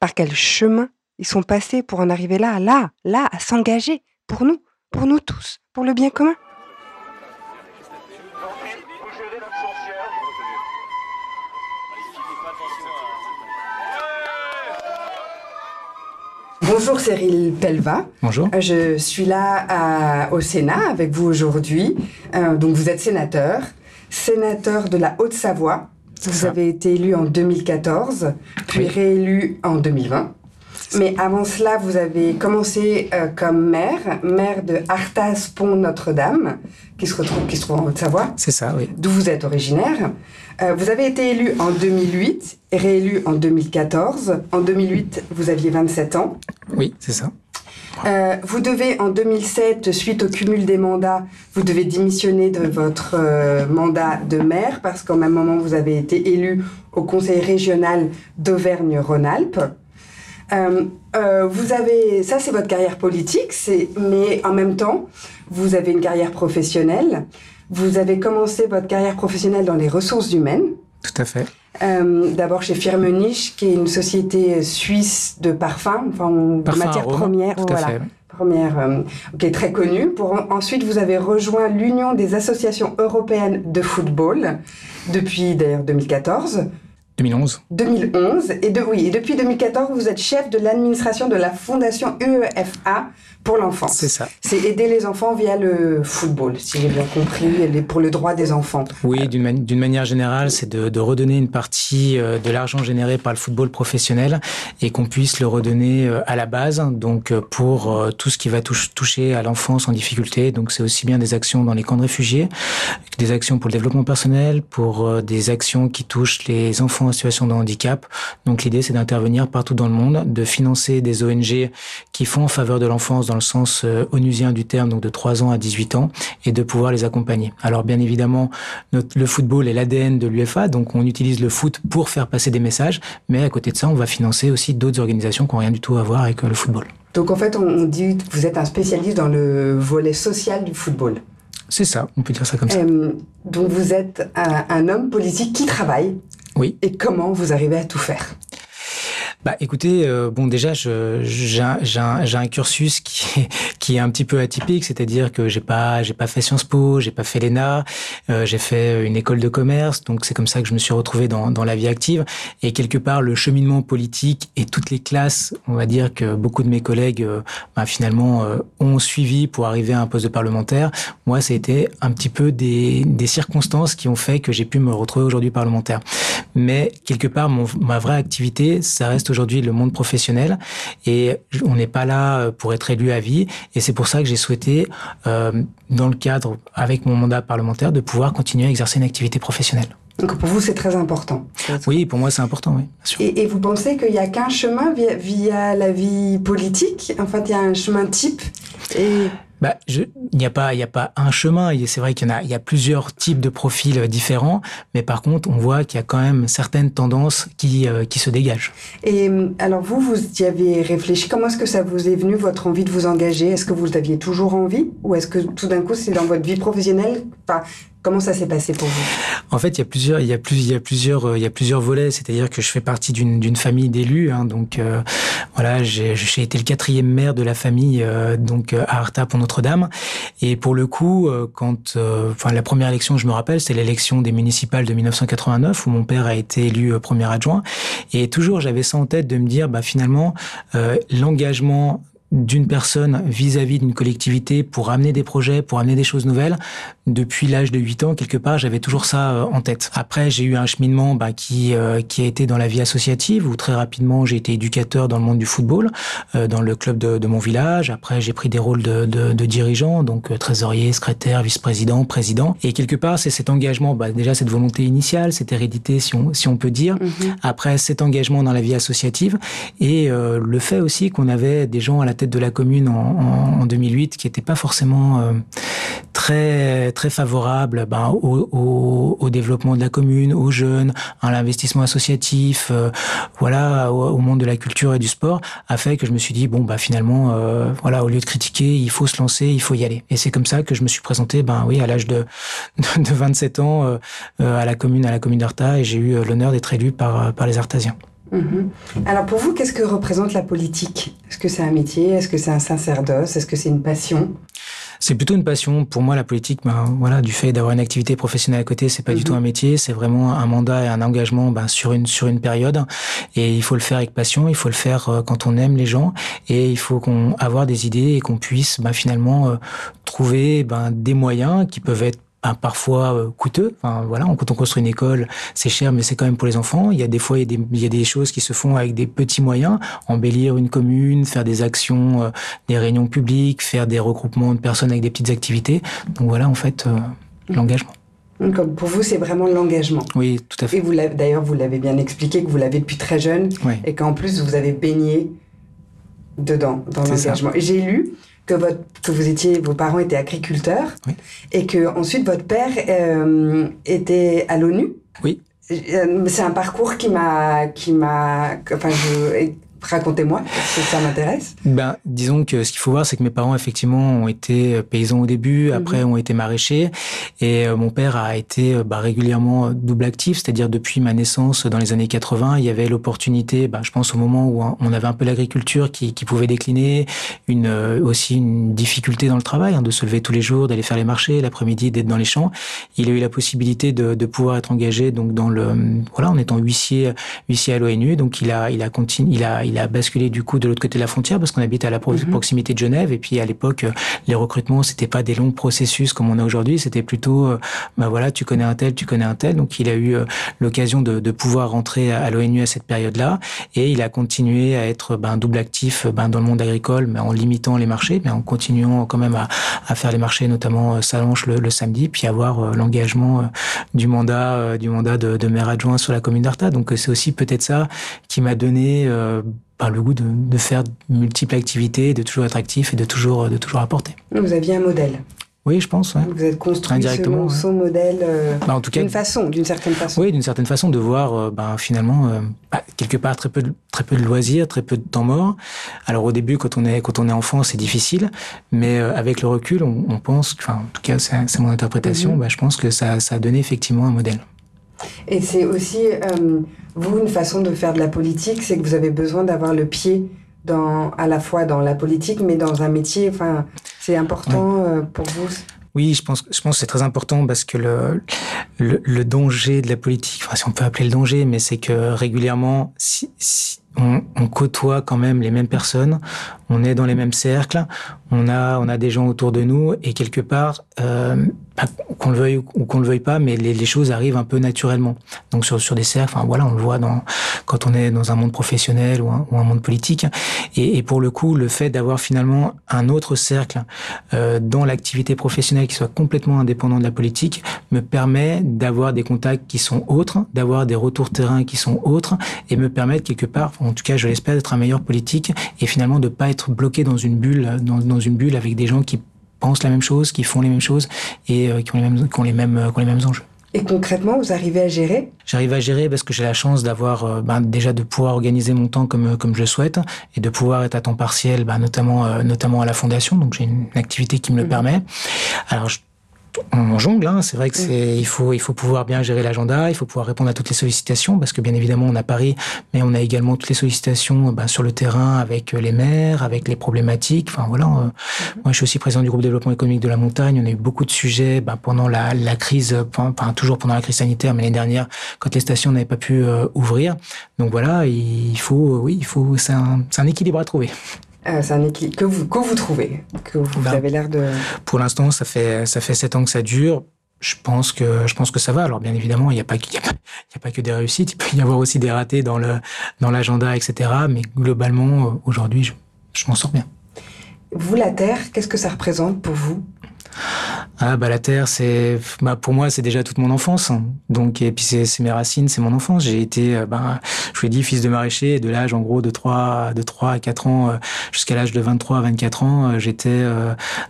Par quel chemin ils sont passés pour en arriver là, là, là, à s'engager, pour nous, pour nous tous, pour le bien commun? Bonjour Cyril Pelva. Bonjour. Je suis là au Sénat avec vous aujourd'hui. Euh, donc vous êtes sénateur, sénateur de la Haute-Savoie. Vous avez été élu en 2014, puis réélu en 2020. Mais avant cela, vous avez commencé euh, comme maire, maire de Artas Pont Notre-Dame, qui se retrouve, qui se trouve en Haute-Savoie. C'est ça, oui. D'où vous êtes originaire. Euh, vous avez été élu en 2008 et réélu en 2014. En 2008, vous aviez 27 ans. Oui, c'est ça. Euh, vous devez, en 2007, suite au cumul des mandats, vous devez démissionner de votre mandat de maire parce qu'en même moment, vous avez été élu au conseil régional d'Auvergne-Rhône-Alpes. Euh, euh, vous avez, ça c'est votre carrière politique, mais en même temps, vous avez une carrière professionnelle. Vous avez commencé votre carrière professionnelle dans les ressources humaines. Tout à fait. Euh, D'abord chez Firmenich, qui est une société suisse de parfums, enfin de matières premières, tout voilà, à fait. première, euh, qui est très connue. Pour ensuite, vous avez rejoint l'Union des associations européennes de football depuis d'ailleurs 2014. 2011. 2011. Et, de, oui, et depuis 2014, vous êtes chef de l'administration de la fondation UEFA pour l'enfance. C'est ça. C'est aider les enfants via le football, si j'ai bien compris, pour le droit des enfants. Oui, d'une manière générale, c'est de, de, redonner une partie euh, de l'argent généré par le football professionnel et qu'on puisse le redonner euh, à la base, donc euh, pour tout ce qui va toucher à l'enfance en difficulté. Donc c'est aussi bien des actions dans les camps de réfugiés, des actions pour le développement personnel, pour des actions qui touchent les enfants en situation de handicap. Donc l'idée, c'est d'intervenir partout dans le monde, de financer des ONG qui font en faveur de l'enfance dans le sens euh, onusien du terme, donc de 3 ans à 18 ans, et de pouvoir les accompagner. Alors bien évidemment, notre, le football est l'ADN de l'UFA, donc on utilise le foot pour faire passer des messages, mais à côté de ça, on va financer aussi d'autres organisations qui n'ont rien du tout à voir avec euh, le football. Donc en fait, on dit que vous êtes un spécialiste dans le volet social du football. C'est ça, on peut dire ça comme ça. Euh, donc vous êtes un, un, homme politique qui travaille. Oui. Et comment vous arrivez à tout faire? Bah, écoutez, euh, bon, déjà, j'ai un, un, cursus qui est, qui est un petit peu atypique, c'est-à-dire que j'ai pas, j'ai pas fait Sciences Po, j'ai pas fait l'ENA, euh, j'ai fait une école de commerce, donc c'est comme ça que je me suis retrouvé dans, dans la vie active. Et quelque part, le cheminement politique et toutes les classes, on va dire que beaucoup de mes collègues, euh, bah, finalement, euh, ont suivi pour arriver à un poste de parlementaire. Moi, ça a été un petit peu des, des circonstances qui ont fait que j'ai pu me retrouver aujourd'hui parlementaire. Mais quelque part, mon, ma vraie activité, ça reste aujourd'hui le monde professionnel et on n'est pas là euh, pour être élu à vie et c'est pour ça que j'ai souhaité, euh, dans le cadre avec mon mandat parlementaire, de pouvoir continuer à exercer une activité professionnelle. Donc pour vous, c'est très important. Oui, pour moi, c'est important, oui. Et, et, vous pensez qu'il n'y a qu'un chemin via, via, la vie politique? En fait, il y a un chemin type et bah, il n'y a pas, il n'y a pas un chemin. C'est vrai qu'il y en a, il y a plusieurs types de profils différents, mais par contre, on voit qu'il y a quand même certaines tendances qui, euh, qui se dégagent. Et alors vous, vous y avez réfléchi. Comment est-ce que ça vous est venu votre envie de vous engager? Est-ce que vous aviez toujours envie, ou est-ce que tout d'un coup, c'est dans votre vie professionnelle? Comment ça s'est passé pour vous? En fait, il y a plusieurs, il y a plus, il y a plusieurs, euh, il y a plusieurs volets. C'est-à-dire que je fais partie d'une famille d'élus. Hein, donc euh, voilà, j'ai été le quatrième maire de la famille euh, donc à Arta pour Notre-Dame. Et pour le coup, euh, quand, euh, enfin la première élection, je me rappelle, c'est l'élection des municipales de 1989 où mon père a été élu premier adjoint. Et toujours, j'avais ça en tête de me dire, bah finalement, l'engagement d'une personne vis-à-vis d'une collectivité pour amener des projets, pour amener des choses nouvelles. Depuis l'âge de 8 ans, quelque part, j'avais toujours ça euh, en tête. Après, j'ai eu un cheminement bah, qui euh, qui a été dans la vie associative, où très rapidement, j'ai été éducateur dans le monde du football, euh, dans le club de, de, mon village. Après, j'ai pris des rôles de, de, de dirigeant, donc trésorier, secrétaire, vice-président, président. Et quelque part, c'est cet engagement, bah, déjà cette volonté initiale, cette hérédité, si on, si on peut dire. Mm-hmm. Après, cet engagement dans la vie associative et le fait aussi qu'on avait des gens à la tête de la commune en, en, 2008 qui n'étaient pas forcément euh, très très favorables ben, au, développement de la commune, aux jeunes, à l'investissement associatif, euh, voilà, au, monde de la culture et du sport, a fait que je me suis dit bon bah finalement euh, voilà au lieu de critiquer, il faut se lancer, il faut y aller. Et c'est comme ça que je me suis présenté ben oui à l'âge de, de 27 ans à la commune à la commune d'Arta et j'ai eu l'honneur d'être élu par par les Artasiens. Mhm. Alors pour vous, qu'est-ce que représente la politique? Est-ce que c'est un métier? Est-ce que c'est un sacerdoce? Est-ce que c'est une passion? C'est plutôt une passion. Pour moi, la politique, ben, voilà, du fait d'avoir une activité professionnelle à côté, c'est pas du mhm. tout un métier. C'est vraiment un mandat et un engagement ben, sur une sur une période. Et il faut le faire avec passion. Il faut le faire euh, quand on aime les gens. Et il faut qu'on avoir des idées et qu'on puisse ben, finalement euh, trouver ben, des moyens qui peuvent être parfois euh, coûteux. Enfin, voilà, quand on construit une école, c'est cher, mais c'est quand même pour les enfants. Il y a des fois, il y a des, il y a des choses qui se font avec des petits moyens, embellir une commune, faire des actions, euh, des réunions publiques, faire des regroupements de personnes avec des petites activités. Donc voilà, en fait, euh, l'engagement. Pour vous, c'est vraiment l'engagement. Oui, tout à fait. Et vous d'ailleurs, vous l'avez bien expliqué que vous l'avez depuis très jeune et qu'en plus vous avez baigné dedans dans l'engagement. Et j'ai lu que, votre, que vous étiez, vos parents étaient agriculteurs et que ensuite votre père euh, était à l'ONU. Oui. Euh, c'est un parcours qui m'a, qui m'a, enfin, je, Racontez-moi, ça m'intéresse. Ben, disons que ce qu'il faut voir, c'est que mes parents, effectivement, ont été euh, paysans au début, mhm. après ont été maraîchers, et euh, mon père a été euh, bah, régulièrement double actif, c'est-à-dire depuis ma naissance dans les années 80, il y avait l'opportunité, bah, je pense au moment où on avait un peu l'agriculture qui, qui, pouvait décliner, une, aussi une difficulté dans le travail, hein, de se lever tous les jours, d'aller faire les marchés, l'après-midi d'être dans les champs. Il a eu la possibilité de, de pouvoir être engagé donc dans le, voilà, en étant huissier, huissier à l'ONU, donc il a, il a continué, il a, il a basculé du coup de l'autre côté de la frontière parce qu'on habite à la mhm. proximité de Genève. Et puis à l'époque euh, les recrutements c'était pas des longs processus comme on a aujourd'hui, c'était plutôt euh, bah voilà tu connais un tel, tu connais un tel. Donc il a eu euh, l'occasion de, de, pouvoir rentrer à l'ONU à cette période-là. Et il a continué à être ben, double actif ben, dans le monde agricole mais en limitant les marchés mais en continuant quand même à, à faire les marchés notamment Salanche le, le samedi puis avoir l'engagement du mandat du mandat de, de maire adjoint sur la commune d'Arta. Donc c'est aussi peut-être ça qui m'a donné par le goût de, de, faire multiples activités, de toujours être actif et de toujours, de toujours apporter. Vous aviez un modèle oui, je pense. Ouais. Vous êtes construit selon son modèle euh, bah, en tout cas, d'une façon, d'une certaine façon. Oui, d'une certaine façon, de voir euh, bah, finalement euh, bah, quelque part très peu, de, très peu de loisirs, très peu de temps mort. Alors au début, quand on est quand on est enfant, c'est difficile, mais avec le recul, on, on pense, enfin en tout cas c'est mon interprétation, mm-hmm. je pense que ça, ça a donné effectivement un modèle. Et c'est aussi, euh, vous, une façon de faire de la politique, c'est que vous avez besoin d'avoir le pied dans, à la fois dans la politique, mais dans un métier. Enfin, c'est important euh, pour vous oui, je pense, je pense que c'est très important parce que le, le, le, danger de la politique, enfin, si on peut appeler le danger, mais c'est que régulièrement, si, si on, on, côtoie quand même les mêmes personnes, on est dans les mêmes cercles, on a, on a des gens autour de nous et quelque part, euh, qu'on le veuille ou qu'on le veuille pas, mais les, les, choses arrivent un peu naturellement. Donc sur, sur des cercles, enfin voilà, on le voit dans, quand on est dans un monde professionnel ou un, ou un monde politique. Et, et, pour le coup, le fait d'avoir finalement un autre cercle euh, dans l'activité professionnelle qui soit complètement indépendant de la politique me permet d'avoir des contacts qui sont autres, d'avoir des retours terrain qui sont autres et me permettre quelque part, en tout cas je l'espère, d'être un meilleur politique et finalement de pas être bloqué dans une bulle, dans, dans une bulle avec des gens qui pensent la même chose, qui font les mêmes choses et euh, qui ont les mêmes, qui ont les mêmes, euh, qui ont les mêmes enjeux. Et concrètement, vous arrivez à gérer? J'arrive à gérer parce que j'ai la chance d'avoir euh, ben, déjà de pouvoir organiser mon temps comme comme je le souhaite et de pouvoir être à temps partiel, ben, notamment notamment à la fondation. Donc j'ai une activité qui me le mmh. permet. Alors je on jongle. Hein. C'est vrai que c'est il faut il faut pouvoir bien gérer l'agenda, il faut pouvoir répondre à toutes les sollicitations parce que bien évidemment on a Paris, mais on a également toutes les sollicitations ben, sur le terrain avec euh, les maires, avec les problématiques. Enfin voilà. Euh, mm-hmm. Moi je suis aussi président du groupe développement économique de la montagne. On a eu beaucoup de sujets ben, pendant la, la crise, enfin toujours pendant la crise sanitaire, mais l'année dernière quand les stations n'avaient pas pu euh, ouvrir. Donc voilà, il faut oui il faut c'est un, un équilibre à trouver. Euh, c'est un équilibre que vous, que vous trouvez, que vous, Ben, avez l'air de... Pour l'instant, ça fait ça fait sept ans que ça dure. Je pense que je pense que ça va. Alors bien évidemment, il n'y a pas qu'il a pas, a que des réussites. Il peut y avoir aussi des ratés dans le dans l'agenda, etc. Mais globalement, euh, aujourd'hui, je, je m'en sors bien. Vous, la Terre, qu'est-ce que ça représente pour vous? Ah bah la terre, c'est bah pour moi c'est déjà toute mon enfance. Donc et puis c'est mes racines, c'est mon enfance. J'ai été euh, ben je vous l'ai dit fils de maraîcher de l'âge en gros de 3 de 3 à 4 ans euh, jusqu'à l'âge de 23 à 24 ans, euh, j'étais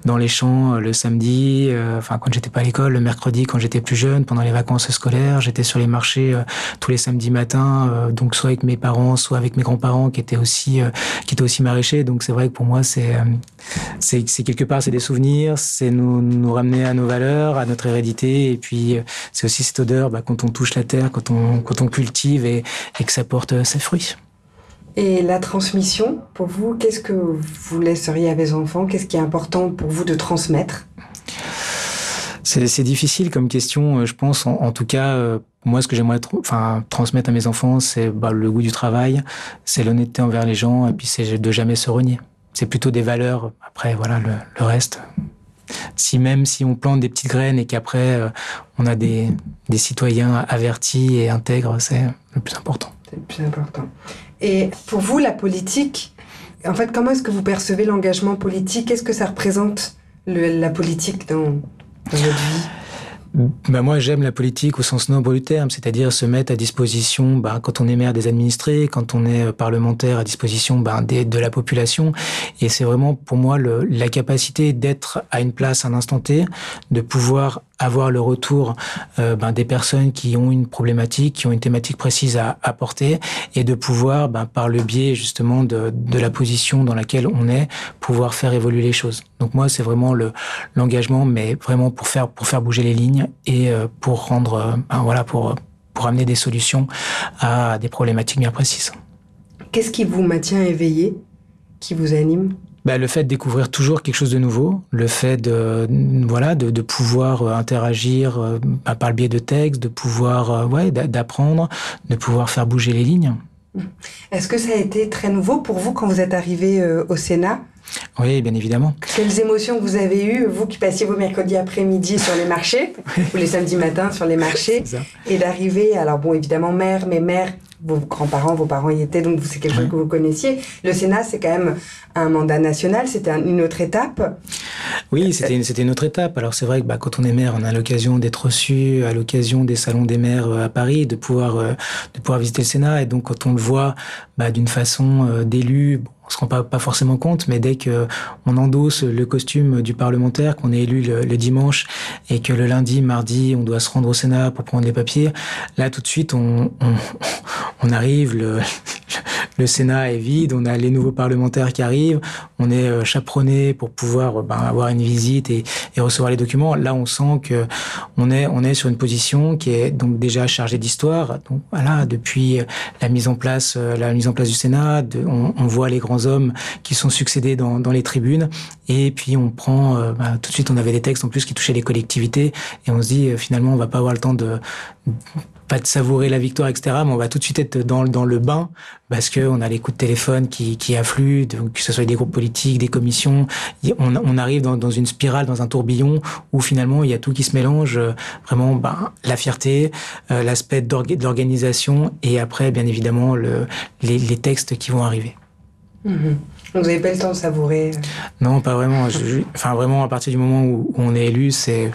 dans les champs le samedi, enfin quand j'étais pas à l'école, le mercredi quand j'étais plus jeune, pendant les vacances scolaires, j'étais sur les marchés tous les samedis matins donc soit avec mes parents, soit avec mes grands-parents qui étaient aussi qui étaient aussi maraîchers. Donc c'est vrai que pour moi c'est c'est quelque part c'est des souvenirs, c'est nous nous ramener à nos valeurs, à notre hérédité, et puis euh, c'est aussi cette odeur bah, quand on touche la terre, quand on quand on cultive et, et que ça porte euh, ses fruits. Et la transmission, pour vous, qu'est-ce que vous laisseriez à vos enfants? Qu'est-ce qui est important pour vous de transmettre? C'est difficile comme question, euh, je pense. En, en tout cas, moi, ce que j'aimerais enfin, transmettre à mes enfants, c'est bah, le goût du travail, c'est l'honnêteté envers les gens, et puis c'est de jamais se renier. C'est plutôt des valeurs. Après, voilà, le, le reste. Si même si on plante des petites graines et qu'après euh, on a des, des citoyens avertis et intègres, c'est le plus important. C'est le plus important. Et pour vous, la politique, en fait, comment est-ce que vous percevez l'engagement politique? Qu'est-ce que ça représente, la politique, dans votre vie? Bah moi, j'aime la politique au sens noble du terme, c'est-à-dire se mettre à disposition, bah, quand on est maire des administrés, quand on est euh, parlementaire à disposition bah, des, de la population. Et c'est vraiment pour moi le, la capacité d'être à une place à un instant T, de pouvoir avoir le retour euh, ben, des personnes qui ont une problématique, qui ont une thématique précise à apporter, et de pouvoir, ben, par le biais justement de, de la position dans laquelle on est, pouvoir faire évoluer les choses. Donc moi, c'est vraiment le l'engagement, mais vraiment pour faire pour faire bouger les lignes et euh, pour rendre, euh, ben, voilà, pour pour amener des solutions à des problématiques bien précises. Qu'est-ce qui vous maintient éveillé Qui vous anime? Bah, le fait de découvrir toujours quelque chose de nouveau, le fait de voilà de, de pouvoir euh, interagir bah, par le biais de textes, de pouvoir euh, ouais d'a- d'apprendre, de pouvoir faire bouger les lignes. Est-ce que ça a été très nouveau pour vous quand vous êtes arrivé au Sénat? Oui, bien évidemment. Quelles émotions vous avez eues, vous qui passiez vos mercredis après-midi sur les marchés, ou les samedis matins sur les marchés, et d'arriver, alors bon, évidemment, mère, mais mère, vos grands-parents, vos parents y étaient, donc c'est quelque chose Ouais. que vous connaissiez. Le Sénat, c'est quand même un mandat national, c'était un- une autre étape. Oui, c'était une, une autre étape. Alors c'est vrai que bah, quand on est maire, on a l'occasion d'être reçu à l'occasion des salons des maires euh, à Paris, de pouvoir euh, de pouvoir visiter le Sénat. Et donc quand on le voit bah, d'une façon euh, d'élu, bon, on se rend pas, pas forcément compte, mais dès que on endosse le costume du parlementaire, qu'on est élu le, le dimanche et que le lundi, mardi, on doit se rendre au Sénat pour prendre les papiers, là tout de suite on on, on arrive, le, le Sénat est vide, on a les nouveaux parlementaires qui arrivent, on est euh, chaperonné pour pouvoir euh, ben, avoir une visite et, et recevoir les documents. Là, on sent que on est on est sur une position qui est donc déjà chargée d'histoire. Donc voilà, depuis euh, la mise en place la mise en place du Sénat, on, on voit les grands hommes qui sont succédés dans, dans les tribunes et puis on prend ben, tout de suite on avait des textes en plus qui touchaient les collectivités et on se dit finalement on va pas avoir le temps de pas de savourer la victoire, etc. Mais on va tout de suite être dans, dans le bain parce que on a les coups de téléphone qui, qui affluent, donc que ce soit des groupes politiques, des commissions. On, on arrive dans, dans une spirale, dans un tourbillon où finalement il y a tout qui se mélange. Vraiment, ben, la fierté, euh, l'aspect d'orga- d'organisation et après, bien évidemment, le, les, les textes qui vont arriver. Mhm. Donc vous n'avez pas le temps de savourer. euh, Non, pas vraiment. Je- je- enfin, vraiment, à partir du moment où, où on est élu, c'est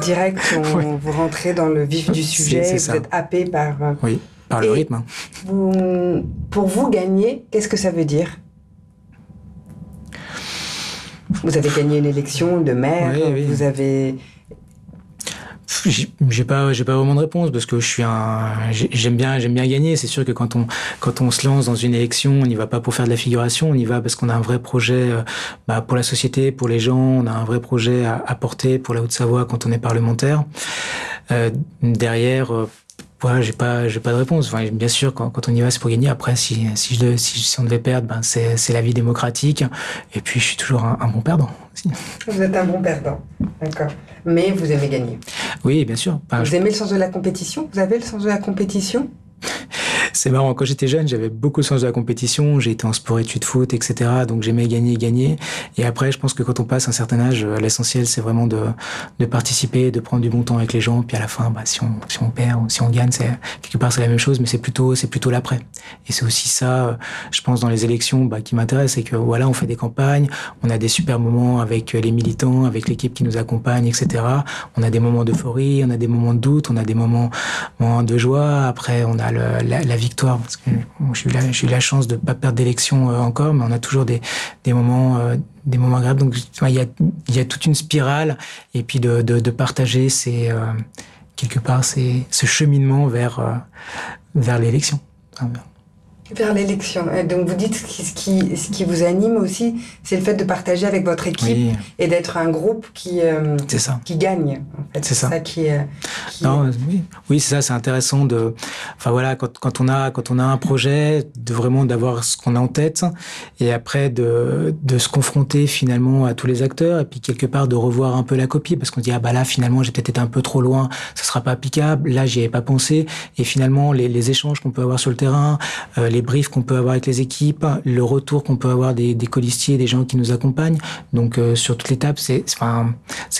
Direct, on, Ouais. vous rentrez dans le vif du sujet, vous êtes happé par... euh, oui, par le Et- rythme. hein. vous- pour vous, gagner, qu'est-ce que ça veut dire? Vous avez gagné une élection de maire, Oui, oui. vous avez... J'ai pas, j'ai pas vraiment de réponse parce que je suis un, j'ai- j'aime bien, j'aime bien gagner. C'est sûr que quand on, quand on se lance dans une élection, on n'y va pas pour faire de la figuration, on y va parce qu'on a un vrai projet euh, bah, pour la société, pour les gens. On a un vrai projet à, à porter pour la Haute-Savoie quand on est parlementaire. Euh, derrière, j'ai pas, j'ai pas de réponse. Enfin, bien sûr, quand, quand on y va, c'est pour gagner. Après, si, si, je, si, si on devait perdre, ben c'est, c'est la vie démocratique. Et puis, je suis toujours un, un bon perdant. aussi. Vous êtes un bon perdant, d'accord. Mais vous aimez gagner. Oui, bien sûr. Enfin, vous aimez le sens de la compétition? Vous avez le sens de la compétition? C'est marrant. Quand j'étais jeune, j'avais beaucoup de sens de la compétition. J'ai été en sport, études, foot, etc. Donc j'aimais gagner, gagner. Et après, je pense que quand on passe un certain âge, l'essentiel, c'est vraiment de, de participer, de prendre du bon temps avec les gens. Puis à la fin, bah, si on, si on perd ou si on gagne, c'est quelque part c'est la même chose, mais c'est plutôt, c'est plutôt l'après. Et c'est aussi ça, je pense, dans les élections, bah, qui m'intéresse, c'est que voilà, on fait des campagnes, on a des super moments avec les militants, avec l'équipe qui nous accompagne, etc. On a des moments d'euphorie, on a des moments de doute, on a des moments, moments de joie. Après, on a le, la, la, victoire j'ai eu, la, chance de pas perdre d'élection euh, encore, mais on a toujours des, moments euh, des moments agréables. Donc il y a, toute une spirale et puis de, partager ces euh, quelque part ce cheminement vers vers l'élection. Vers l'élection. Donc vous dites ce qui, ce qui vous anime aussi, c'est le fait de partager avec votre équipe et d'être un groupe qui, euh, qui gagne. En fait. C'est ça. ça. qui, qui non, oui, oui c'est ça. C'est intéressant de. Enfin voilà, quand, quand, on a quand on a un projet, de vraiment d'avoir ce qu'on a en tête et après de, de se confronter finalement à tous les acteurs et puis quelque part de revoir un peu la copie parce qu'on dit ah bah là finalement j'ai peut-être été un peu trop loin, ça sera pas applicable. Là j'y avais pas pensé et finalement les, les échanges qu'on peut avoir sur le terrain, euh, les briefs qu'on peut avoir avec les équipes, le retour qu'on peut avoir des, colistiers, des gens qui nous accompagnent. Donc euh, sur toute l'étape, c'est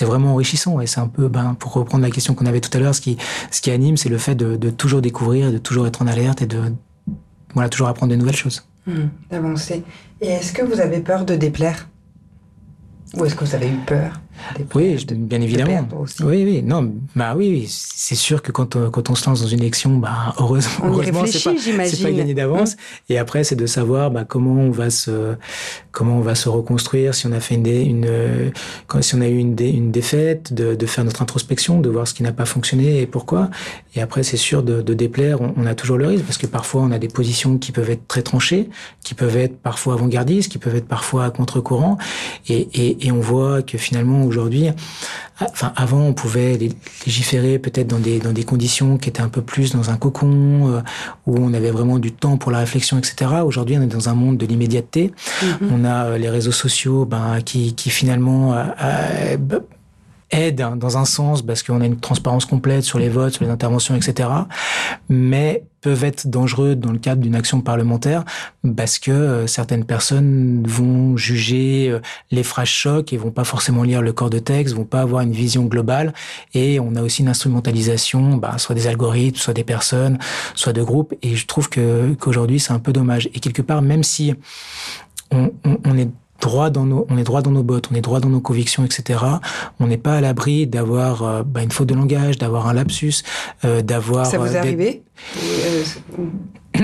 vraiment enrichissant et c'est un peu, ben, pour reprendre la question qu'on avait tout à l'heure, ce qui, anime, c'est le fait de, de, toujours découvrir, de toujours être en alerte et de voilà, toujours apprendre de nouvelles choses. Mmh, d'avancer. Et est-ce que vous avez peur de déplaire? Ou est-ce que vous avez eu peur? Oui, bien évidemment. Oui, oui, non, bah oui, c'est sûr que quand on, quand on se lance dans une élection, bah heureusement, heureusement, c'est pas, pas gagné d'avance. Mmh. Et après, c'est de savoir bah, comment on va se, comment on va se reconstruire si on a fait une, une, si on a eu une, dé, une défaite, de, de, faire notre introspection, de voir ce qui n'a pas fonctionné et pourquoi. Et après, c'est sûr de, de déplaire, on, on, a toujours le risque parce que parfois on a des positions qui peuvent être très tranchées, qui peuvent être parfois avant-gardistes, qui peuvent être parfois à contre-courant, et, et, et on voit que finalement aujourd'hui, enfin avant on pouvait légiférer peut-être dans des dans des conditions qui étaient un peu plus dans un cocon euh, où on avait vraiment du temps pour la réflexion, etc. Aujourd'hui, on est dans un monde de l'immédiateté. Mm-hmm. On a euh, les réseaux sociaux, ben qui qui finalement euh, aide dans un sens parce qu'on a une transparence complète sur les votes, sur les interventions, etc. Mais peuvent être dangereux dans le cadre d'une action parlementaire parce que euh, certaines personnes vont juger euh, les phrases chocs et vont pas forcément lire le corps de texte, vont pas avoir une vision globale. Et on a aussi une instrumentalisation, bah, soit des algorithmes, soit des personnes, soit de groupes. Et je trouve que qu'aujourd'hui c'est un peu dommage. Et quelque part, même si on, on, on est droit dans nos, on est droit dans nos bottes, on est droit dans nos convictions, etc. On n'est pas à l'abri d'avoir euh, bah, une faute de langage, d'avoir un lapsus, euh, d'avoir. Ça vous est arrivé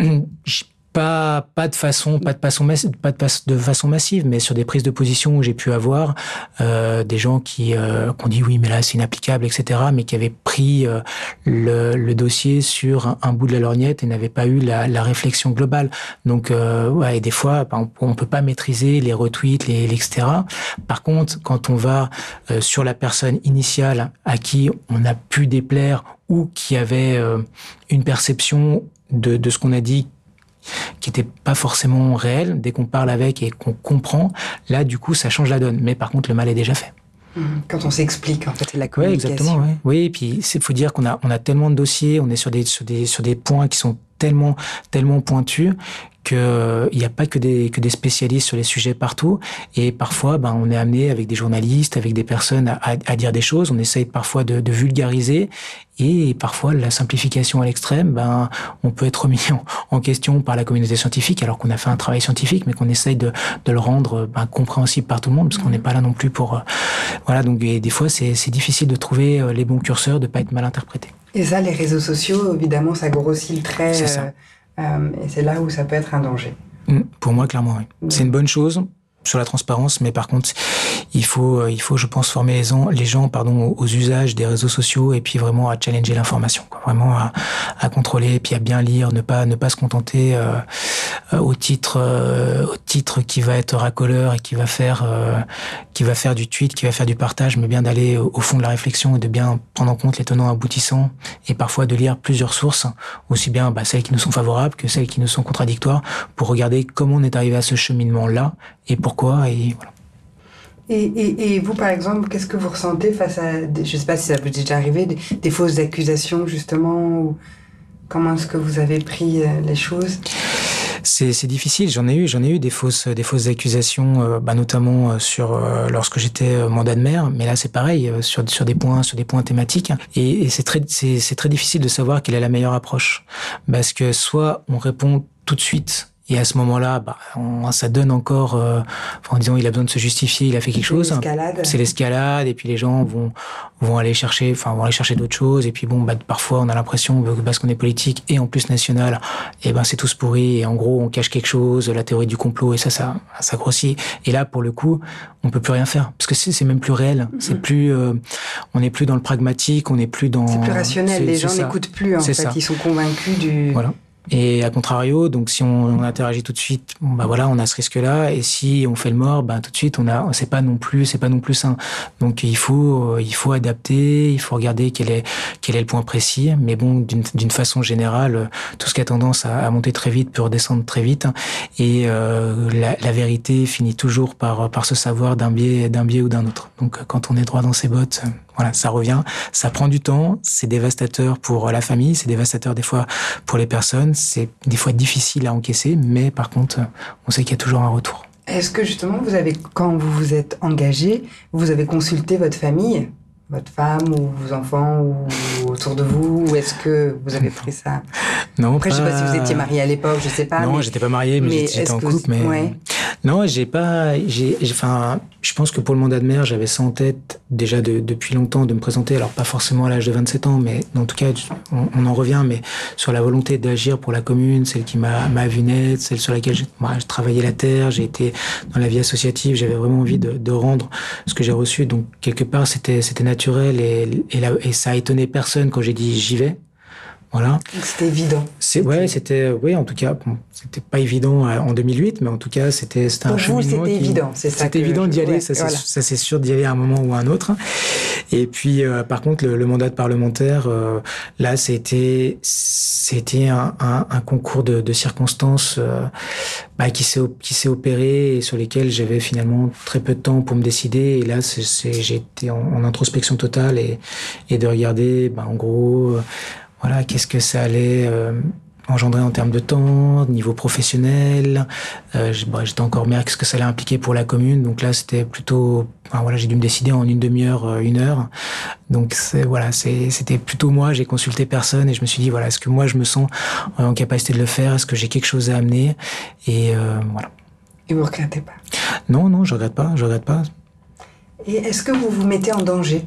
pas pas de façon pas de façon pas de, façon massive mais sur des prises de position où j'ai pu avoir euh, des gens qui euh, ont dit oui mais là c'est inapplicable etc mais qui avaient pris euh, le, le, dossier sur un, un, bout de la lorgnette et n'avaient pas eu la, la réflexion globale. Donc euh, ouais et des fois ben, on, on peut pas maîtriser les retweets les, les etc par contre quand on va euh, sur la personne initiale à qui on a pu déplaire ou qui avait euh, une perception de, de ce qu'on a dit qui n'était pas forcément réel, dès qu'on parle avec et qu'on comprend, là, du coup, ça change la donne. Mais par contre, le mal est déjà fait. Mmh. Quand on s'explique, en fait, la communication. Oui, exactement. Ouais. Oui, et puis il faut dire qu'on a, on a tellement de dossiers, on est sur des, sur des, sur des points qui sont tellement, tellement pointus qu'il n'y a pas que des, que des spécialistes sur les sujets partout. Et parfois, ben, on est amené avec des journalistes, avec des personnes à, à dire des choses. On essaye parfois de, de, vulgariser. Et parfois, la simplification à l'extrême, ben, on peut être mis en, en, question par la communauté scientifique, alors qu'on a fait un travail scientifique, mais qu'on essaye de, de, le rendre ben, compréhensible par tout le monde, parce qu'on n'est pas là non plus pour... Euh, voilà, donc et des fois, c'est difficile de trouver euh, les bons curseurs, de pas être mal interprété. Et ça, les réseaux sociaux, évidemment, ça grossit le trait. C'est ça. Euh, et c'est là où ça peut être un danger. Mmh, pour moi, clairement, oui. Mmh. C'est une bonne chose sur la transparence, mais par contre, il faut, il faut, je pense, former les gens, les gens pardon, aux usages des réseaux sociaux et puis vraiment à challenger l'information, vraiment à, à, contrôler, et puis à bien lire, ne pas, ne pas se contenter euh, au titre, euh, au titre qui va être racoleur et qui va faire, euh, qui va faire du tweet, qui va faire du partage, mais bien d'aller au, fond de la réflexion et de bien prendre en compte les tenants aboutissants et parfois de lire plusieurs sources, aussi bien bah, celles qui nous sont favorables que celles qui nous sont contradictoires, pour regarder comment on est arrivé à ce cheminement-là et pourquoi et voilà. Et, et, et, vous, par exemple, qu'est-ce que vous ressentez face à, des, je ne sais pas si ça vous est déjà arrivé, des, des fausses accusations, justement, ou Comment est-ce que vous avez pris les choses? C'est difficile. J'en ai eu, j'en ai eu des fausses, des fausses accusations, euh, bah, notamment euh, sur euh, lorsque j'étais mandat de maire. Mais là, c'est pareil sur sur des points, sur des points thématiques. Et, et c'est très, c'est très difficile de savoir quelle est la meilleure approche, parce que soit on répond tout de suite et à ce moment-là, bah, ça donne encore, euh, en disant il a besoin de se justifier, il a fait quelque chose. C'est l'escalade. Et puis les gens vont vont aller chercher, enfin vont aller chercher d'autres choses. Et puis bon, bah, parfois on a l'impression parce qu'on est politique et en plus national, et eh ben c'est tous pourri. Et en gros, on cache quelque chose, la théorie du complot. Et ça, ça, ça grossit. Et là, pour le coup, on peut plus rien faire parce que c'est même plus réel. C'est mm-hmm. plus, euh, on n'est plus dans le pragmatique, on n'est plus dans. C'est plus rationnel. Les gens n'écoutent plus. En fait, ça. ils sont convaincus du. Voilà. Et à contrario, donc si on, interagit tout de suite, bah voilà, on a ce risque-là. Et si on fait le mort, bah tout de suite, on a, c'est pas non plus, c'est pas non plus sain. Donc il faut, il faut adapter, il faut regarder quel est, quel est le point précis. Mais bon, d'une façon générale, tout ce qui a tendance à, à, monter très vite peut redescendre très vite. Et euh, la, la, vérité finit toujours par, par se savoir d'un biais, d'un biais ou d'un autre. Donc quand on est droit dans ses bottes, voilà, ça revient. Ça prend du temps. C'est dévastateur pour la famille. C'est dévastateur des fois pour les personnes. C'est des fois difficile à encaisser, mais par contre, on sait qu'il y a toujours un retour. Est-ce que justement, vous avez, quand vous vous êtes engagé, vous avez consulté votre famille votre femme ou vos enfants ou autour de vous ou est-ce que vous avez pris ça? Non. Après, je sais pas si vous étiez marié à l'époque, je sais pas. Non, j'étais pas marié, mais, j'étais en couple. Mais non, j'ai pas. J'ai. Enfin, je pense que pour le mandat de maire, j'avais ça en tête déjà depuis longtemps de me présenter. Alors pas forcément à l'âge de 27 ans, mais en tout cas, on, en revient. Mais sur la volonté d'agir pour la commune, celle qui m'a vu naître, celle sur laquelle j'ai travaillé la terre, j'ai été dans la vie associative. J'avais vraiment envie de, de rendre ce que j'ai reçu. Donc quelque part, c'était naturel et, et, ça a étonné personne quand j'ai dit j'y vais. Voilà. C'était évident. C'est ouais, c'était oui, en tout cas, bon, c'était pas évident euh, en 2008, mais en tout cas, c'était c'était un vous, c'était évident, c'est ça. C'était évident d'y aller, ça c'est sûr d'y aller à un moment ou à un autre. Et puis, euh, par contre, le, mandat de parlementaire, euh, là, c'était c'était un, un, un, concours de, de circonstances bah, qui s'est qui s'est opéré et sur lesquels j'avais finalement très peu de temps pour me décider. Et là, été en, en, introspection totale et et de regarder, bah, en gros voilà, qu'est-ce que ça allait euh, engendrer en termes de temps, niveau professionnel. Euh, J'étais encore maire, qu'est-ce que ça allait impliquer pour la commune. Donc là, c'était plutôt, enfin, voilà, j'ai dû me décider en une demi-heure, euh, une heure. Donc voilà, c'était plutôt moi. J'ai consulté personne et je me suis dit voilà, est-ce que moi je me sens en capacité de le faire? Est-ce que j'ai quelque chose à amener? Et euh, voilà. Et vous regrettez pas? Non, non, je regrette pas, je regrette pas. Et est-ce que vous vous mettez en danger?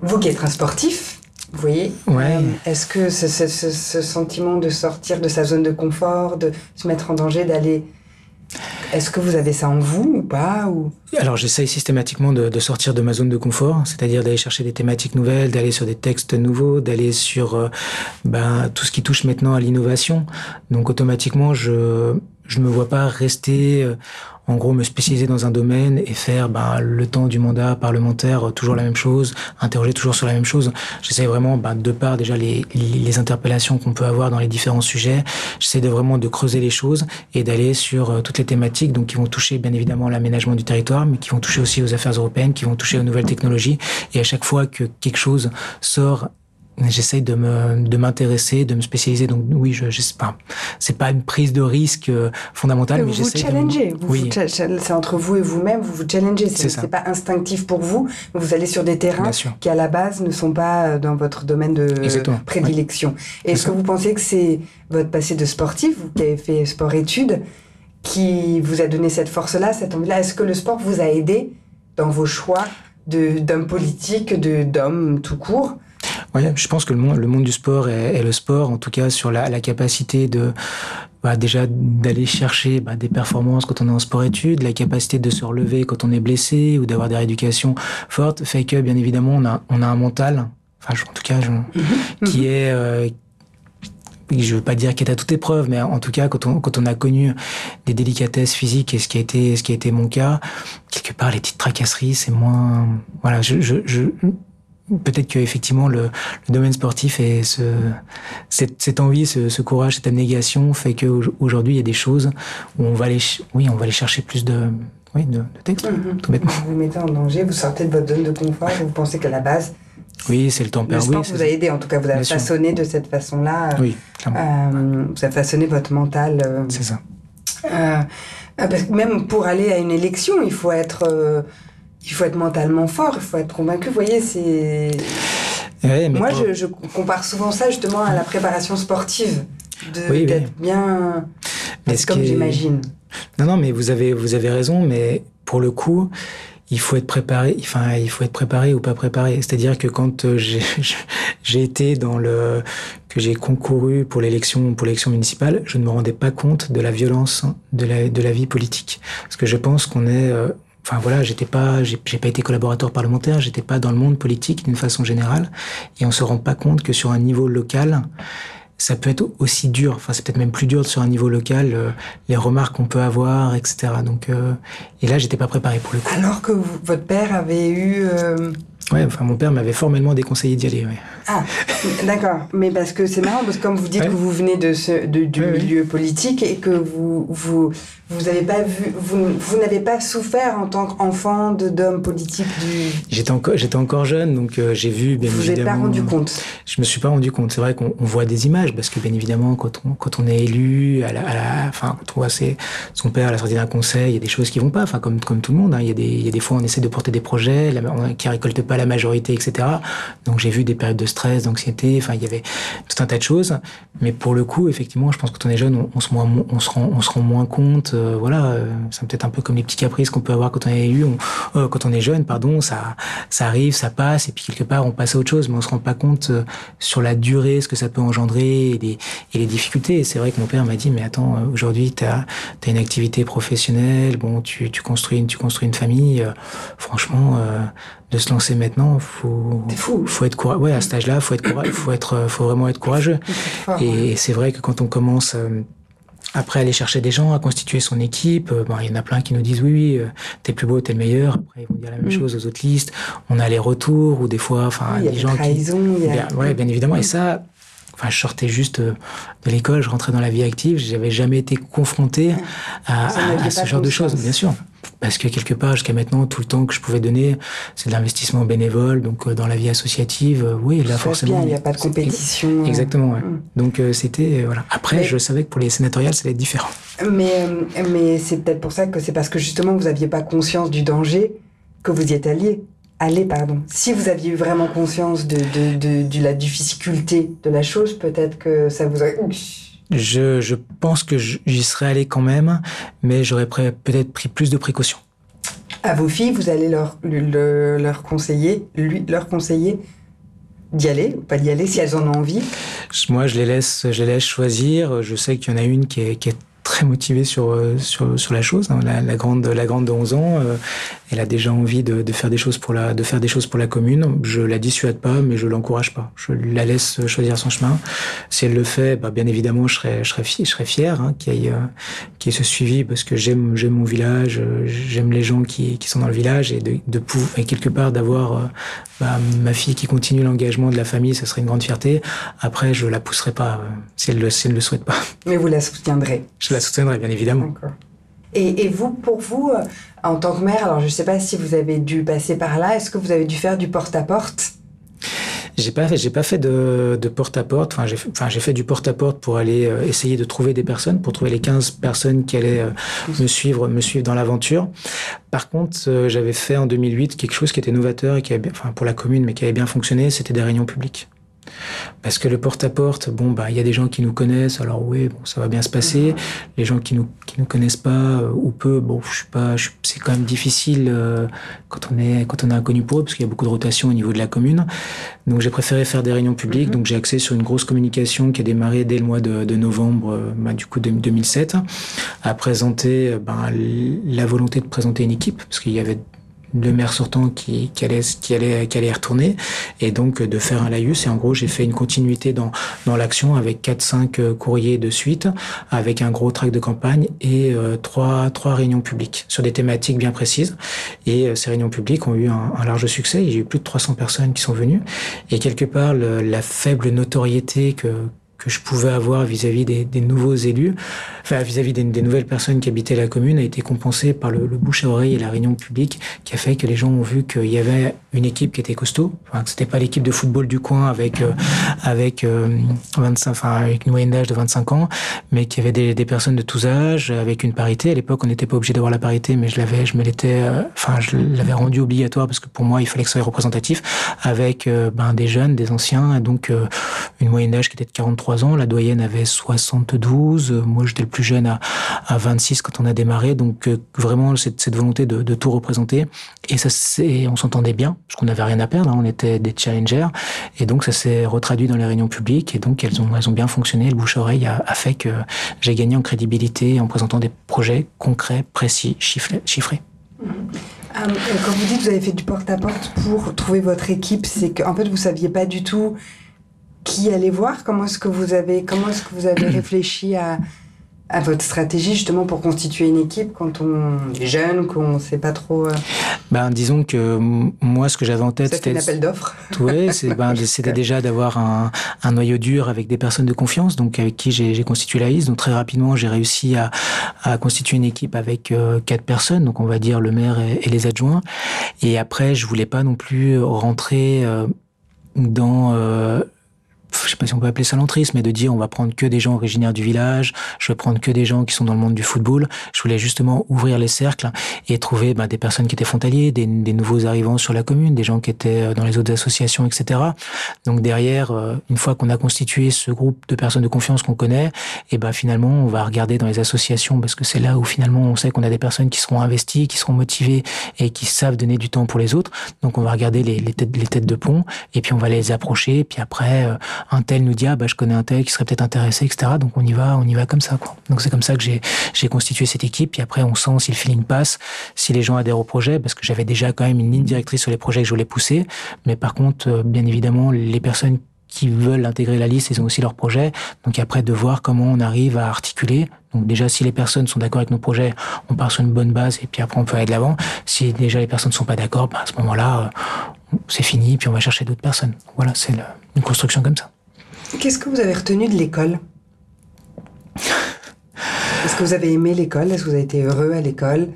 Vous qui êtes un sportif, vous voyez ouais. Euh, est-ce que ce, ce, ce, sentiment de sortir de sa zone de confort, de se mettre en danger, d'aller... Est-ce que vous avez ça en vous ou pas ou... Alors j'essaye systématiquement de, de, sortir de ma zone de confort, c'est-à-dire d'aller chercher des thématiques nouvelles, d'aller sur des textes nouveaux, d'aller sur euh, ben, tout ce qui touche maintenant à l'innovation. Donc automatiquement, je je me vois pas rester euh, en gros me spécialiser dans un domaine et faire ben, le temps du mandat parlementaire toujours la même chose, interroger toujours sur la même chose. J'essaie vraiment, ben, de part déjà les, les interpellations qu'on peut avoir dans les différents sujets, j'essaie de vraiment de creuser les choses et d'aller sur euh, toutes les thématiques donc qui vont toucher bien évidemment l'aménagement du territoire, mais qui vont toucher aussi aux affaires européennes, qui vont toucher aux nouvelles technologies. Et à chaque fois que quelque chose sort j'essaye de me de m'intéresser, de me spécialiser. Donc oui, je, je sais pas. C'est pas une prise de risque euh, fondamentale, mais, j'essaie. Vous challengez. Vous oui. c'est entre vous et vous-même. Vous vous challengez. C'est pas instinctif pour vous. Vous allez sur des terrains qui à la base ne sont pas euh, dans votre domaine de prédilection. Est-ce que vous pensez que c'est votre passé de sportif, vous qui avez fait sport-études, qui vous a donné cette force-là, cette envie-là? Est-ce que le sport vous a aidé dans vos choix d'homme politique, d'homme tout court oui, je pense que le monde, le monde du sport est, le sport, en tout cas sur la, la capacité de bah, déjà d'aller chercher bah, des performances quand on est en sport-études, la capacité de se relever quand on est blessé ou d'avoir des rééducations fortes, fait que bien évidemment on a, on a un mental, enfin en tout cas je, mhm. qui est euh, je veux pas dire qu'il est à toute épreuve, mais en tout cas, quand on, quand on a connu des délicatesses physiques et ce qui a été, ce qui a été mon cas, quelque part, les petites tracasseries, c'est moins, voilà, je, je, je, peut-être que effectivement le, le, domaine sportif et ce, cette, cette envie, ce, ce, courage, cette abnégation fait qu'aujourd'hui il y a des choses où on va aller, oui, on va aller chercher plus de, oui, de, de textes, tout bêtement. Vous vous mettez en danger, vous sortez de votre zone de confort, vous pensez qu'à la base Oui, c'est le tempérament. Le sport vous a aidé, en tout cas, vous avez façonné de cette façon-là. Oui, clairement. Euh, vous avez façonné votre mental. Euh, c'est ça. Euh, parce que même pour aller à une élection, il faut être, il faut être mentalement fort, il faut être convaincu. Vous voyez, c'est. Moi, je, je, compare souvent ça justement à la préparation sportive, de d'être bien. Mais comme j'imagine. Non, non, mais vous avez, vous avez raison, mais pour le coup, il faut être préparé. Enfin, il faut être préparé ou pas préparé. C'est-à-dire que quand euh, j'ai été dans le que j'ai concouru pour l'élection pour l'élection municipale, je ne me rendais pas compte de la violence de la de la vie politique. Parce que je pense qu'on est euh, Enfin voilà, j'étais pas, j'ai pas été collaborateur parlementaire, j'étais pas dans le monde politique d'une façon générale, et on se rend pas compte que sur un niveau local, ça peut être aussi dur, enfin c'est peut-être même plus dur sur un niveau local, euh, les remarques qu'on peut avoir, etc. Donc, euh, et là, j'étais pas préparé pour le coup. Alors que votre père avait eu... Euh... Ouais, enfin mon père m'avait formellement déconseillé d'y aller. Ouais. Ah, d'accord. Mais parce que c'est marrant, parce que comme vous dites que vous venez de ce, de, du milieu politique et que vous, vous, vous avez pas vu, vous, vous n'avez pas souffert en tant qu'enfant d'homme politique du. J'étais encore, j'étais encore jeune, donc euh, j'ai vu bien vous évidemment. Vous pas rendu compte. Je me suis pas rendu compte. C'est vrai qu'on voit des images parce que bien évidemment quand on quand on est élu, à la, à la enfin quand on voit ses, son père à la sortie d'un conseil, il y a des choses qui vont pas. Enfin comme comme tout le monde, hein. il y a des il y a des fois on essaie de porter des projets qui récoltent pas la majorité, etc. Donc j'ai vu des périodes de stress, d'anxiété. Enfin il y avait tout un tas de choses. Mais pour le coup, effectivement, je pense que quand on est jeune, on, se, rend on se rend moins compte. Euh, voilà, euh, c'est peut-être un peu comme les petits caprices qu'on peut avoir quand on est on, euh, quand on est jeune, pardon. Ça ça arrive, ça passe, et puis quelque part on passe à autre chose, mais on se rend pas compte sur la durée, ce que ça peut engendrer et les, difficultés. C'est vrai que mon père m'a dit, mais attends, aujourd'hui tu as, une activité professionnelle, bon, tu construis une tu construis une famille. franchement, de se lancer maintenant, faut fou. faut être courageux. Ouais, à cet âge-là, faut être faut être faut vraiment être courageux. et c'est vrai que quand on commence euh, après aller chercher des gens, à constituer son équipe, euh, bon, il y en a plein qui nous disent oui, oui, euh, t'es plus beau, t'es le meilleur. Après, ils vont dire la même mm. chose aux autres listes. On a les retours ou des fois, enfin, des gens qui, bien, ouais, bien évidemment. Et ça, enfin, je sortais juste de l'école, je rentrais dans la vie active, j'avais jamais été confronté à, à ce genre de choses, bien sûr parce que quelque part, jusqu'à maintenant, tout le temps que je pouvais donner, c'est de l'investissement bénévole, donc euh, dans la vie associative, euh, oui, là forcément. il n'y a pas de compétition. Euh. Exactement, ouais. Mm. Donc c'était voilà. Après, je savais que pour les sénatoriales, ça allait être différent. Mais mais c'est peut-être pour ça que c'est parce que justement vous n'aviez pas conscience du danger que vous y êtes allé. Allez, pardon. Si vous aviez eu vraiment conscience de, de, de, de la difficulté de la chose, peut-être que ça vous aurait je, je pense que j'y serais allé quand même, mais j'aurais peut-être pris plus de précautions. À vos filles, vous allez leur, leur, conseiller, lui, leur conseiller d'y aller ou pas d'y aller si elles en ont envie? Moi, je les laisse, je les laisse choisir. Je sais qu'il y en a une qui est, qui est très motivée sur, euh, sur, sur la chose. Hein. La, la, grande, la grande de 11 ans, euh, elle a déjà envie de, de, faire des choses pour la, de faire des choses pour la commune. Je la dissuade pas, mais je l'encourage pas. Je la laisse choisir son chemin. Si elle le fait, bah, bien évidemment, je serais, je serais, fier, je serais fier hein, qu'il y ait, euh, y ait ce suivi parce que j'aime, mon village, j'aime les gens qui, qui sont dans le village et de, de et quelque part d'avoir bah, ma fille qui continue l'engagement de la famille, ça serait une grande fierté. Après, je la pousserai pas si elle, si elle ne le souhaite pas. Mais vous la soutiendrez. Je la soutiendrai, bien évidemment. Et, et, vous, pour vous, euh, en tant que mère, alors je ne sais pas si vous avez dû passer par là, est-ce que vous avez dû faire du porte-à-porte? J'ai pas fait, j'ai pas fait de, de porte-à-porte. Enfin, j'ai, enfin, j'ai fait du porte-à-porte pour aller euh, essayer de trouver des personnes, pour trouver les 15 personnes qui allaient euh, me suivre, me suivre dans l'aventure. Par contre, j'avais fait en 2008 quelque chose qui était novateur et qui avait bien, enfin, pour la commune, mais qui avait bien fonctionné. C'était des réunions publiques. Parce que le porte-à-porte, bon, bah, il y a des gens qui nous connaissent, alors oui, bon, ça va bien se passer. Les gens qui nous, qui nous connaissent pas, euh, ou peu, bon, je suis pas, c'est quand même difficile euh, quand on est, quand on est inconnu pour eux, parce qu'il y a beaucoup de rotation au niveau de la commune. Donc, j'ai préféré faire des réunions publiques. Mhm. Donc, j'ai axé sur une grosse communication qui a démarré dès le mois de, de novembre, euh, bah, du coup, de 2007, à présenter, ben, la volonté de présenter une équipe, parce qu'il y avait le maire sortant qui, qui, allait, qui, allait, qui allait retourner, et donc de faire un laïus. Et en gros, j'ai fait une continuité dans, dans l'action avec 4-5 euh, courriers de suite, avec un gros tract de campagne et euh, trois, trois réunions publiques sur des thématiques bien précises. Et euh, ces réunions publiques ont eu un, large succès. Il y a eu plus de 300 personnes qui sont venues. Et quelque part, la faible notoriété que que je pouvais avoir vis-à-vis des, des, nouveaux élus, enfin vis-à-vis des, des, nouvelles personnes qui habitaient la commune, a été compensé par le, le, bouche à oreille et la réunion publique, qui a fait que les gens ont vu qu'il y avait une équipe qui était costaud, enfin, que c'était pas l'équipe de football du coin avec euh, avec euh, 25, enfin avec une moyenne d'âge de 25 ans, mais qu'il y avait des, des, personnes de tous âges, avec une parité. À l'époque, on n'était pas obligé d'avoir la parité, mais je l'avais, je me l'étais, euh, enfin je l'avais rendu obligatoire parce que pour moi, il fallait que ça soit représentatif, avec euh, ben des jeunes, des anciens, et donc une moyenne d'âge qui était de 43 ans. La doyenne avait 72. Moi, j'étais le plus jeune à, à 26 quand on a démarré. Donc, euh, vraiment, cette, cette volonté de, tout représenter. Et ça, on s'entendait bien, parce qu'on n'avait rien à perdre. Hein. On était des challengers. Et donc, ça s'est retraduit dans les réunions publiques. Et donc, elles ont, elles ont bien fonctionné. Le bouche-oreille a, fait que j'ai gagné en crédibilité en présentant des projets concrets, précis, chiffrés. Euh, quand vous dites que vous avez fait du porte-à-porte -porte pour trouver votre équipe, c'est qu'en fait, vous saviez pas du tout qui allait voir Comment est-ce que vous avez, comment est-ce que vous avez réfléchi à, à votre stratégie justement pour constituer une équipe quand on est jeune, qu'on ne sait pas trop euh... Ben disons que moi ce que j'avais en tête c'était un appel d'offres. Oui, ben, c'était déjà d'avoir un, un, noyau dur avec des personnes de confiance, donc avec qui j'ai constitué la liste. Donc très rapidement j'ai réussi à, à, constituer une équipe avec euh, quatre personnes, donc on va dire le maire et, et, les adjoints. Et après je voulais pas non plus rentrer euh, dans euh, je sais pas si on peut appeler ça l'entrisme, mais de dire on va prendre que des gens originaires du village, je vais prendre que des gens qui sont dans le monde du football. Je voulais justement ouvrir les cercles et trouver ben, des personnes qui étaient frontaliers, des, des, nouveaux arrivants sur la commune, des gens qui étaient dans les autres associations, etc. Donc derrière, une fois qu'on a constitué ce groupe de personnes de confiance qu'on connaît, et ben finalement on va regarder dans les associations parce que c'est là où finalement on sait qu'on a des personnes qui seront investies, qui seront motivées et qui savent donner du temps pour les autres. Donc on va regarder les, les, têtes, les têtes de pont et puis on va les approcher. Puis après un tel nous dit ah bah je connais un tel qui serait peut-être intéressé etc donc on y va on y va comme ça quoi donc c'est comme ça que j'ai constitué cette équipe puis après on sent si le feeling passe si les gens adhèrent au projet parce que j'avais déjà quand même une ligne directrice sur les projets que je voulais pousser mais par contre bien évidemment les personnes qui veulent intégrer la liste, ils ont aussi leur projet. Donc après, de voir comment on arrive à articuler. Donc déjà, si les personnes sont d'accord avec nos projets, on part sur une bonne base et puis après, on peut aller de l'avant. Si déjà les personnes ne sont pas d'accord, bah, à ce moment-là, c'est fini, puis on va chercher d'autres personnes. Voilà, c'est une construction comme ça. Qu'est-ce que vous avez retenu de l'école? Est-ce que vous avez aimé l'école? Est-ce que vous avez été heureux à l'école?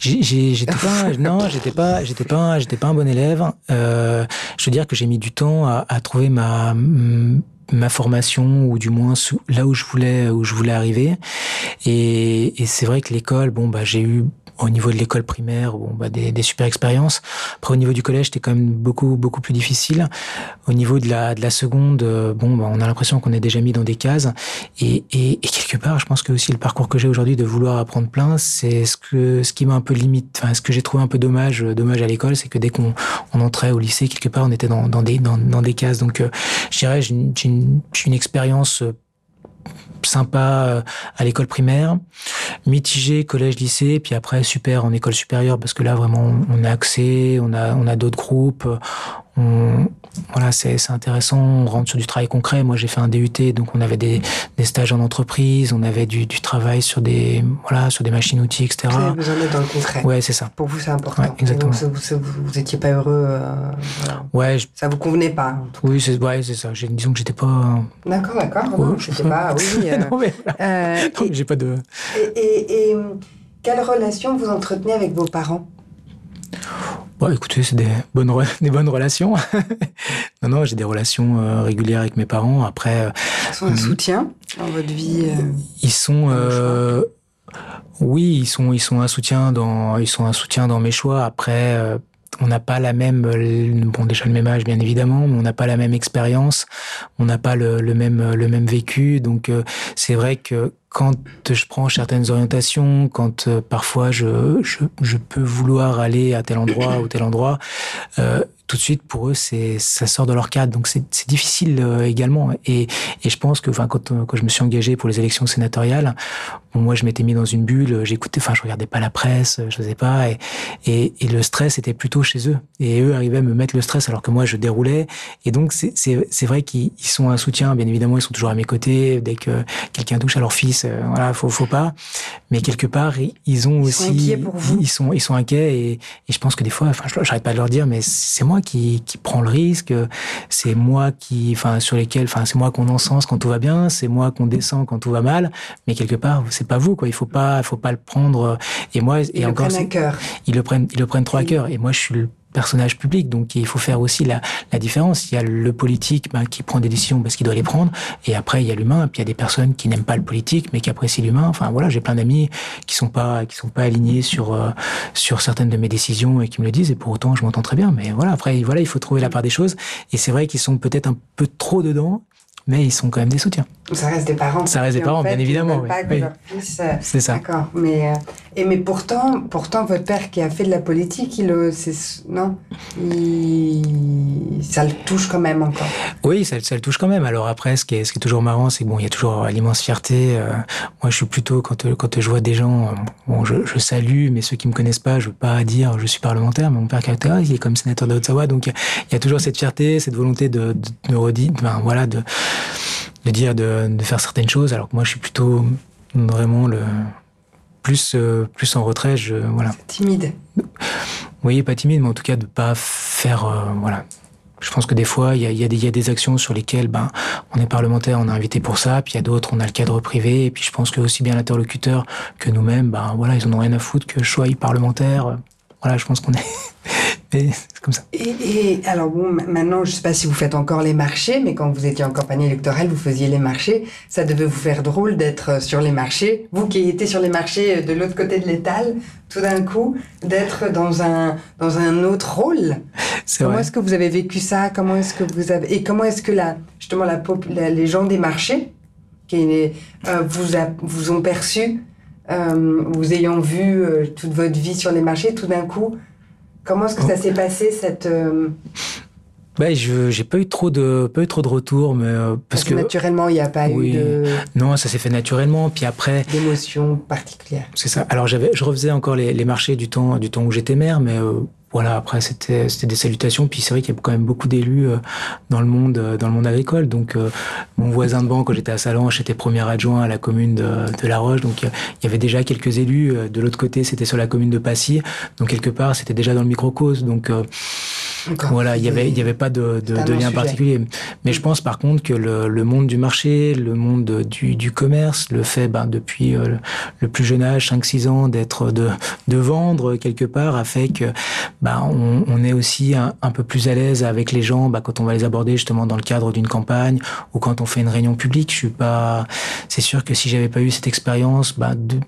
J'étais pas, non, j'étais pas, j'étais pas, j'étais pas un bon élève. Euh, je veux dire que j'ai mis du temps à, à, trouver ma ma formation ou du moins là où je voulais où je voulais arriver. Et, et c'est vrai que l'école, bon bah j'ai eu au niveau de l'école primaire, bon, bah, des, des, super expériences. Après, au niveau du collège, c'était quand même beaucoup, beaucoup plus difficile. Au niveau de la, de la seconde, euh, bon, bah, on a l'impression qu'on est déjà mis dans des cases. Et, et, et, quelque part, je pense que aussi le parcours que j'ai aujourd'hui de vouloir apprendre plein, c'est ce que, ce qui m'a un peu limite, enfin, ce que j'ai trouvé un peu dommage, euh, dommage à l'école, c'est que dès qu'on on entrait au lycée, quelque part, on était dans, dans des, dans, des cases. Donc, euh, je dirais, j'ai une, une, une expérience sympa euh, à l'école primaire, mitigé collège-lycée, puis après super en école supérieure parce que là vraiment on a accès, on a on a d'autres groupes, on, voilà, c'est intéressant. On rentre sur du travail concret. Moi, j'ai fait un DUT, donc on avait des, des stages en entreprise, on avait du, du, travail sur des, voilà, sur des machines-outils, etc. Vous avez besoin d'être dans le concret. Ouais, c'est ça. Pour vous, c'est important. Ouais, exactement. Donc, vous, vous, vous, étiez pas heureux. Euh, voilà. Ouais. Je... Ça vous convenait pas. Oui, c'est ouais, c'est ça. Disons que j'étais pas. D'accord, d'accord. Ouais, non, j'étais pas. Oui. Euh, non mais. Euh, j'ai pas de. Et, et, et quelle relation vous entretenez avec vos parents? Bon, écoutez, c'est des bonnes, des bonnes relations. non, non, j'ai des relations euh, régulières avec mes parents. Après, euh, ils sont un soutien dans votre vie. Euh, ils sont, oui, ils sont, ils sont un soutien dans, ils sont un soutien dans mes choix. Après, on n'a pas la même, bon déjà le même âge bien évidemment, mais on n'a pas la même expérience, on n'a pas le, le, même le même vécu, donc euh, c'est vrai que quand je prends certaines orientations, quand euh, parfois je, je, je peux vouloir aller à tel endroit ou tel endroit, euh, tout de suite pour eux c'est ça sort de leur cadre. Donc c'est difficile euh, également. Et, et je pense que enfin quand, quand je me suis engagé pour les élections sénatoriales bon, moi je m'étais mis dans une bulle j'écoutais enfin je regardais pas la presse je faisais pas et, et, et, le stress était plutôt chez eux. Et eux arrivaient à me mettre le stress alors que moi je déroulais. Et donc c'est vrai qu'ils sont un soutien bien évidemment ils sont toujours à mes côtés. Dès que quelqu'un touche à leur fils euh, voilà faut faut pas mais quelque part ils ont ils aussi sont inquiets pour vous. ils sont ils sont inquiets et, et je pense que des fois enfin j'arrête pas de leur dire mais c'est moi qui, qui prends le risque, c'est moi qui, enfin, sur lesquels, enfin, c'est moi qu'on encense quand tout va bien, c'est moi qu'on descend quand tout va mal, mais quelque part, c'est pas vous, quoi. Il faut pas, faut pas le prendre. Et moi, et encore, le prennent à cœur. Ils le prennent, ils le prennent trop à cœur. Et moi, je suis le personnage public. Donc il faut faire aussi la, la différence. Il y a le politique ben, qui prend des décisions parce qu'il doit les prendre, et après il y a l'humain. Puis il y a des personnes qui n'aiment pas le politique mais qui apprécient l'humain. Enfin voilà, j'ai plein d'amis qui sont pas qui sont pas alignés sur euh, sur certaines de mes décisions et qui me le disent. Et pour autant, je m'entends très bien. Mais voilà, après voilà, il faut trouver la part des choses. Et c'est vrai qu'ils sont peut-être un peu trop dedans mais ils sont quand même des soutiens. Ça reste des parents. Ça reste des parents, bien évidemment. Oui. Euh, c'est ça. D'accord. Mais euh, et mais pourtant, pourtant, votre père qui a fait de la politique, il non, ça le touche quand même encore. Oui, ça, ça, le touche quand même. Alors après, ce qui est, ce qui est toujours marrant, c'est bon, il y a toujours l'immense fierté. Euh, moi, je suis plutôt quand quand je vois des gens, bon, je, je, salue, mais ceux qui me connaissent pas, je veux pas dire je suis parlementaire, mais mon père caractérise, il est comme sénateur Haute-Savoie, donc il y, a toujours cette fierté, cette volonté de, de, de redire, ben, voilà, de de dire de, de, faire certaines choses, alors que moi je suis plutôt vraiment le plus euh, plus en retrait. Je voilà. Timide. Oui, pas timide, mais en tout cas de pas faire euh, voilà. Je pense que des fois, il y a, y, a y a, des actions sur lesquelles ben, on est parlementaire, on est invité pour ça, puis il y a d'autres, on a le cadre privé, et puis je pense que aussi bien l'interlocuteur que nous-mêmes, ben, voilà, ils en ont rien à foutre que sois parlementaire. Voilà, je pense qu'on est c'est comme ça. Et, alors bon, maintenant, je ne sais pas si vous faites encore les marchés, mais quand vous étiez en campagne électorale, vous faisiez les marchés. Ça devait vous faire drôle d'être euh, sur les marchés. Vous qui étiez sur les marchés euh, de l'autre côté de l'étal, tout d'un coup, d'être dans un, dans un autre rôle. Comment est-ce que vous avez vécu ça? Comment est-ce que vous avez et comment est-ce que la, justement la, les gens des marchés qui euh, vous, vous ont perçu, vous ayant vu toute votre vie sur les marchés, tout d'un coup, Comment est-ce que ça s'est passé cette euh, ben, je j'ai pas eu trop de pas eu trop de retours mais euh, parce, que, naturellement il n'y a pas eu de non ça s'est fait naturellement puis après d'émotions particulières. C'est ça. Alors j'avais je refaisais encore les, les, marchés du temps du temps où j'étais maire mais euh, voilà, après c'était c'était des salutations. Puis c'est vrai qu'il y a quand même beaucoup d'élus euh, dans le monde euh, dans le monde agricole. Donc euh, mon voisin de banc quand j'étais à Salange, j'étais premier adjoint à la commune de, de La Roche. Donc il y avait déjà quelques élus. De l'autre côté, c'était sur la commune de Passy. Donc quelque part, c'était déjà dans le microcosme. Donc voilà, il y avait il y avait pas de, de, de lien particulier. Mais je pense par contre que le, le monde du marché, le monde du, du commerce, le fait ben, depuis le, plus jeune âge, 5-6 ans, d'être de de vendre quelque part, a fait que bah, on, on, est aussi un, un, peu plus à l'aise avec les gens bah, quand on va les aborder justement dans le cadre d'une campagne ou quand on fait une réunion publique. Je suis pas. C'est sûr que si j'avais pas eu cette expérience, de,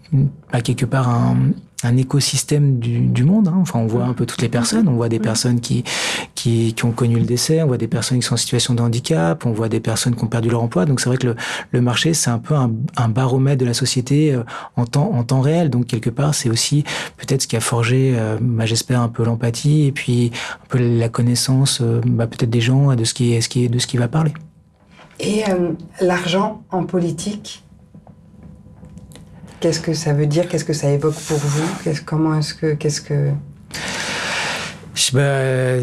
bah, quelque part un un écosystème du, du monde. Hein. Enfin, on voit un peu toutes les personnes. On voit des personnes qui, qui, qui, ont connu le décès. On voit des personnes qui sont en situation de handicap. On voit des personnes qui ont perdu leur emploi. Donc, c'est vrai que le, le marché, c'est un peu un, un, baromètre de la société euh, en temps, en temps réel. Donc, quelque part, c'est aussi peut-être ce qui a forgé, euh, bah, j'espère, un peu l'empathie et puis un peu la connaissance, euh, bah, peut-être des gens de ce qui, ce qui, de ce qui va parler. Et l'argent en politique, Qu'est-ce que ça veut dire? Qu'est-ce que ça évoque pour vous? Comment est-ce que qu'est-ce que? Bah,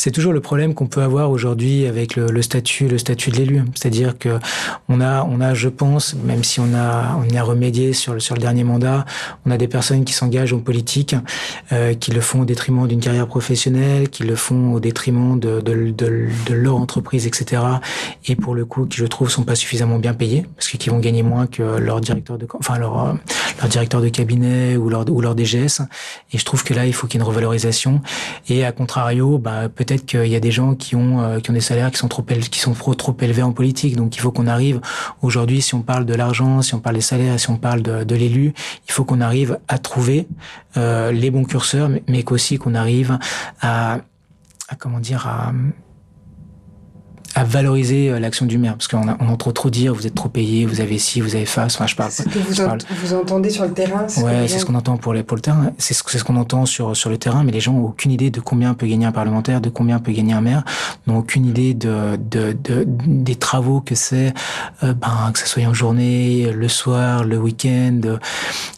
c'est toujours le problème qu'on peut avoir aujourd'hui avec le, le, statut, le statut de l'élu. C'est-à-dire que on a, on a, je pense, même si on a, on y a remédié sur le, sur le dernier mandat, on a des personnes qui s'engagent en politique, euh, qui le font au détriment d'une carrière professionnelle, qui le font au détriment de, de, de, leur entreprise, etc. Et pour le coup, qui je trouve sont pas suffisamment bien payés, parce qu'ils vont gagner moins que leur directeur de, enfin leur, euh, leur directeur de cabinet ou leur, ou leur DGS. Et je trouve que là, il faut qu'il y ait une revalorisation. Et à contrario, bah, peut-être qu'il y a des gens qui ont, euh, qui ont des salaires qui sont trop, qui sont trop, trop élevés en politique. Donc il faut qu'on arrive aujourd'hui, si on parle de l'argent, si on parle des salaires, si on parle de, de l'élu, il faut qu'on arrive à trouver euh, les bons curseurs, mais, mais qu'aussi qu'on arrive à, à comment dire à à valoriser euh, l'action du maire parce qu'on on entend trop dire vous êtes trop payé vous avez ci vous avez face enfin je parle c'est ce que vous, ent vous, entendez sur le terrain ouais c'est ce qu'on entend pour les pour le terrain. C'est ce, ce qu'on entend sur sur le terrain mais les gens ont aucune idée de combien peut gagner un parlementaire de combien peut gagner un maire n'ont aucune idée de, de, de des travaux que c'est euh, ben que ça soit en journée le soir le week-end euh,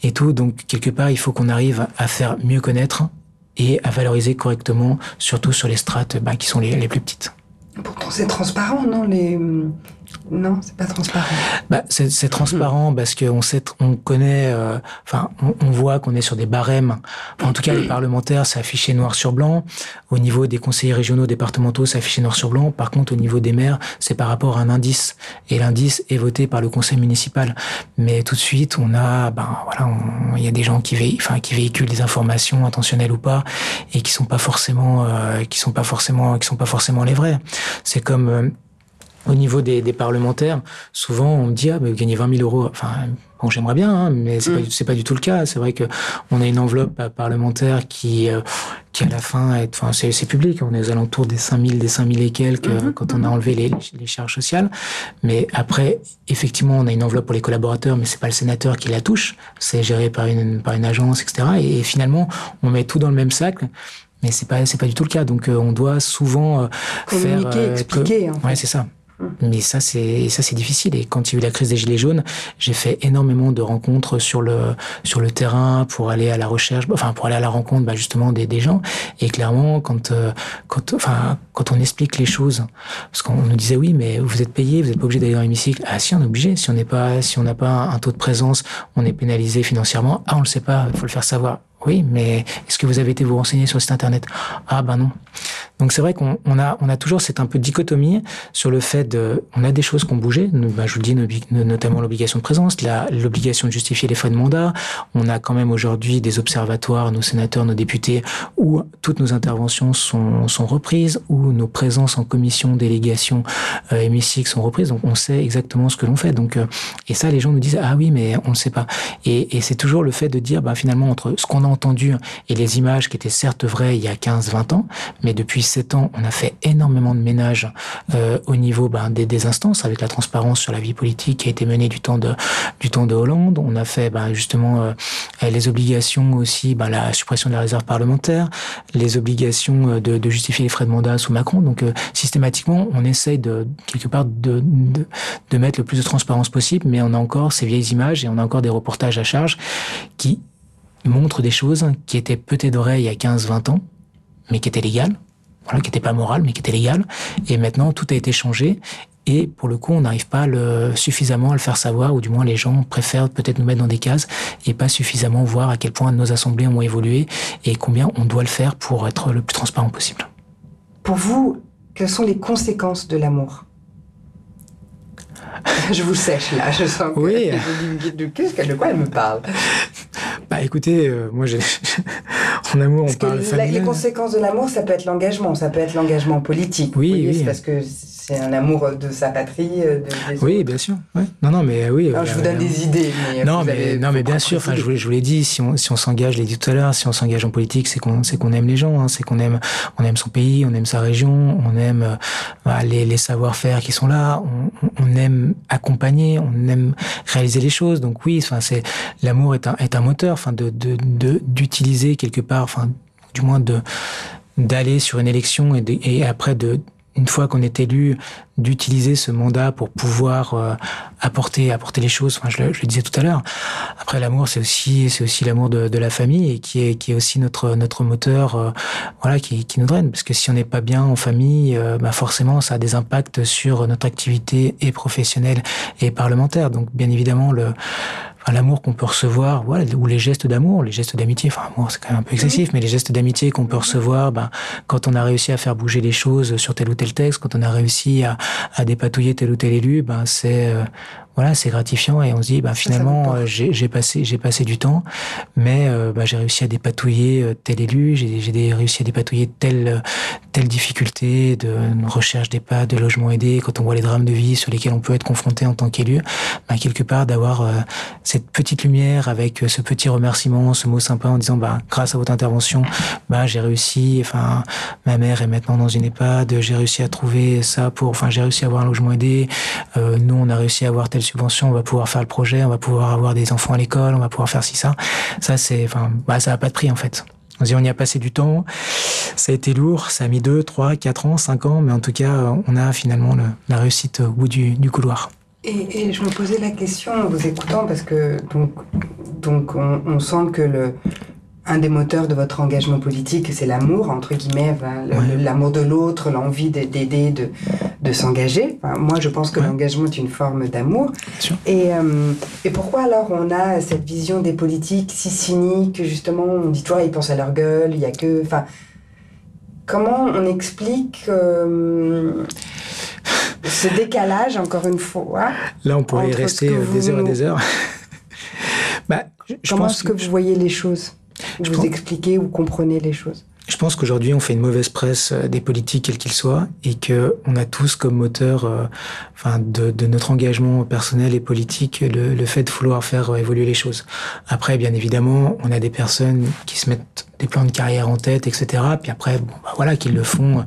et tout. Donc quelque part il faut qu'on arrive à faire mieux connaître et à valoriser correctement surtout sur les strates ben, qui sont les, les plus petites Pourtant, c'est transparent, non les... Non, c'est pas transparent. Bah, c'est transparent parce qu'on sait, on connaît, euh, enfin, on, voit qu'on est sur des barèmes. en tout cas, les parlementaires, c'est affiché noir sur blanc. Au niveau des conseillers régionaux, départementaux, c'est affiché noir sur blanc. Par contre, au niveau des maires, c'est par rapport à un indice. Et l'indice est voté par le conseil municipal. Mais tout de suite, on a, ben voilà, il y a des gens qui, vé, enfin, qui véhiculent des informations intentionnelles ou pas, et qui sont pas forcément, euh, qui sont pas forcément, qui sont pas forcément les vrais. C'est comme euh, au niveau des, des, parlementaires, souvent on me dit ah vous gagnez 20 000 euros. Enfin bon j'aimerais bien, hein, mais c'est mm. pas, pas du tout le cas. C'est vrai que on a une enveloppe parlementaire qui euh, qui à la fin est, enfin c'est public. On est aux alentours des 5 000, des 5 000 et quelques mm-hmm. quand on a enlevé les, les, charges sociales. Mais après effectivement on a une enveloppe pour les collaborateurs, mais c'est pas le sénateur qui la touche. C'est géré par une par une agence etc. Et, et finalement on met tout dans le même sac mais c'est pas c'est pas du tout le cas donc euh, on doit souvent euh, communiquer faire, expliquer en fait. ouais c'est ça mais ça, c'est ça, c'est difficile. Et quand il y a eu la crise des gilets jaunes, j'ai fait énormément de rencontres sur le sur le terrain pour aller à la recherche, enfin pour aller à la rencontre, bah, justement des, des gens. Et clairement, quand euh, quand enfin quand on explique les choses, parce qu'on nous disait oui, mais vous êtes payé, vous n'êtes pas obligé d'aller dans l'hémicycle. Ah si, on est obligé. Si on n'est pas, si on n'a pas un taux de présence, on est pénalisé financièrement. Ah, on le sait pas. Il faut le faire savoir. Oui, mais est-ce que vous avez été vous renseigner sur le site internet? Ah ben non. Donc c'est vrai qu'on a, on a toujours cette un peu dichotomie sur le fait de, on a des choses qui ont bougé. Ben, je vous le dis, notamment l'obligation de présence, l'obligation de justifier les frais de mandat. On a quand même aujourd'hui des observatoires, nos sénateurs, nos députés, où toutes nos interventions sont, sont reprises, où nos présences en commission, délégation, euh, hémicycle sont reprises. Donc on sait exactement ce que l'on fait. Donc euh, et ça, les gens nous disent ah oui, mais on ne sait pas. Et, et c'est toujours le fait de dire, ben, finalement entre ce qu'on a entendu et les images qui étaient certes vraies il y a 15-20 ans, mais depuis 7 ans, on a fait énormément de ménage euh, au niveau ben, des, des, instances, avec la transparence sur la vie politique qui a été menée du temps de, du temps de Hollande. On a fait ben, justement euh, les obligations aussi, ben, la suppression de la réserve parlementaire, les obligations euh, de, justifier les frais de mandat sous Macron. Donc systématiquement, on essaye de quelque part de, de mettre le plus de transparence possible, mais on a encore ces vieilles images et on a encore des reportages à charge qui montre des choses qui étaient peut-être vraies il y a 15-20 ans, mais qui étaient légales, voilà, qui n'étaient pas morales, mais qui étaient légales. Et maintenant, tout a été changé. Et pour le coup, on n'arrive pas le, suffisamment à le faire savoir, ou du moins les gens préfèrent peut-être nous mettre dans des cases et pas suffisamment voir à quel point nos assemblées ont évolué et combien on doit le faire pour être le plus transparent possible. Pour vous, quelles sont les conséquences de l'amour? Je vous sèche là, je sens oui. que de, de quoi elle me parle? Bah écoutez, euh, moi j'ai en amour on parle Les conséquences de l'amour, ça peut être l'engagement, ça peut être l'engagement politique. Oui, oui. parce que c'est un amour de sa patrie. Euh, de, oui, bien sûr. Ouais. Non, non, mais oui. Je vous donne des idées. Mais non, mais non, mais bien sûr. Enfin, je vous, je vous l'ai dit. Si on si on s'engage, je l'ai dit tout à l'heure, si on s'engage en politique, c'est qu'on c'est qu'on aime les gens, hein, c'est qu'on aime on aime son pays, on aime sa région, on aime euh, bah, les les savoir-faire qui sont là, on, on aime accompagner, on aime réaliser les choses. Donc oui, enfin c'est l'amour est un est un moteur, enfin de de d'utiliser quelque part, enfin du moins de d'aller sur une élection et, et après de une fois qu'on est élu, d'utiliser ce mandat pour pouvoir euh, apporter apporter les choses. Enfin, je le, je le disais tout à l'heure. Après, l'amour, c'est aussi c'est aussi l'amour de, de, la famille et qui est qui est aussi notre notre moteur, euh, voilà, qui, qui nous draine. Parce que si on n'est pas bien en famille, euh, bah forcément, ça a des impacts sur notre activité et professionnelle et parlementaire. Donc, bien évidemment, le enfin, l'amour qu'on peut recevoir, voilà, ou les gestes d'amour, les gestes d'amitié. Enfin, moi, c'est quand même un peu excessif, mais les gestes d'amitié qu'on peut recevoir, ben, quand on a réussi à faire bouger les choses sur tel ou tel texte, quand on a réussi à, à dépatouiller tel ou tel élu, ben, c'est, euh, voilà, c'est gratifiant et on se dit, bah, finalement, euh, j'ai passé, j'ai passé du temps, mais euh, bah, j'ai réussi à dépatouiller euh, tel élu, j'ai réussi à dépatouiller telle telle difficulté de recherche des pas, de logement aidé. Quand on voit les drames de vie sur lesquels on peut être confronté en tant qu'élu, bah, quelque part d'avoir cette petite lumière avec ce petit remerciement, ce mot sympa en disant, bah, grâce à votre intervention, bah, j'ai réussi. Enfin, ma mère est maintenant dans une EHPAD, j'ai réussi à trouver ça pour, enfin, j'ai réussi à avoir un logement aidé. nous, on a réussi à avoir tel subvention, on va pouvoir faire le projet, on va pouvoir avoir des enfants à l'école, on va pouvoir faire ci, ça. Ça, c'est, enfin, bah, ça n'a pas de prix, en fait. On y a passé du temps, ça a été lourd, ça a mis 2, 3, 4 ans, 5 ans, mais en tout cas, on a finalement le, la réussite au bout du, couloir. Et, et, je me posais la question en vous écoutant, parce que donc, donc on, on sent que le, un des moteurs de votre engagement politique, c'est l'amour, entre guillemets, l'amour de l'autre, l'envie d'aider, de, de s'engager. moi, je pense que l'engagement est une forme d'amour. Et, euh, et pourquoi alors on a cette vision des politiques si cynique, justement, on dit toujours, ils pensent à leur gueule, il n'y a que... Enfin, comment on explique euh, ce décalage, encore une fois Là, on pourrait y rester des heures et des heures. bah, comment est-ce que vous voyez les choses? Vous expliquez ou comprenez les choses je pense qu'aujourd'hui, on fait une mauvaise presse euh, des politiques, quels qu'ils soient, et que on a tous comme moteur, euh, enfin, de, de, notre engagement personnel et politique, le, le, fait de vouloir faire euh, évoluer les choses. Après, bien évidemment, on a des personnes qui se mettent des plans de carrière en tête, etc. Puis après, bon, bah voilà, qu'ils le font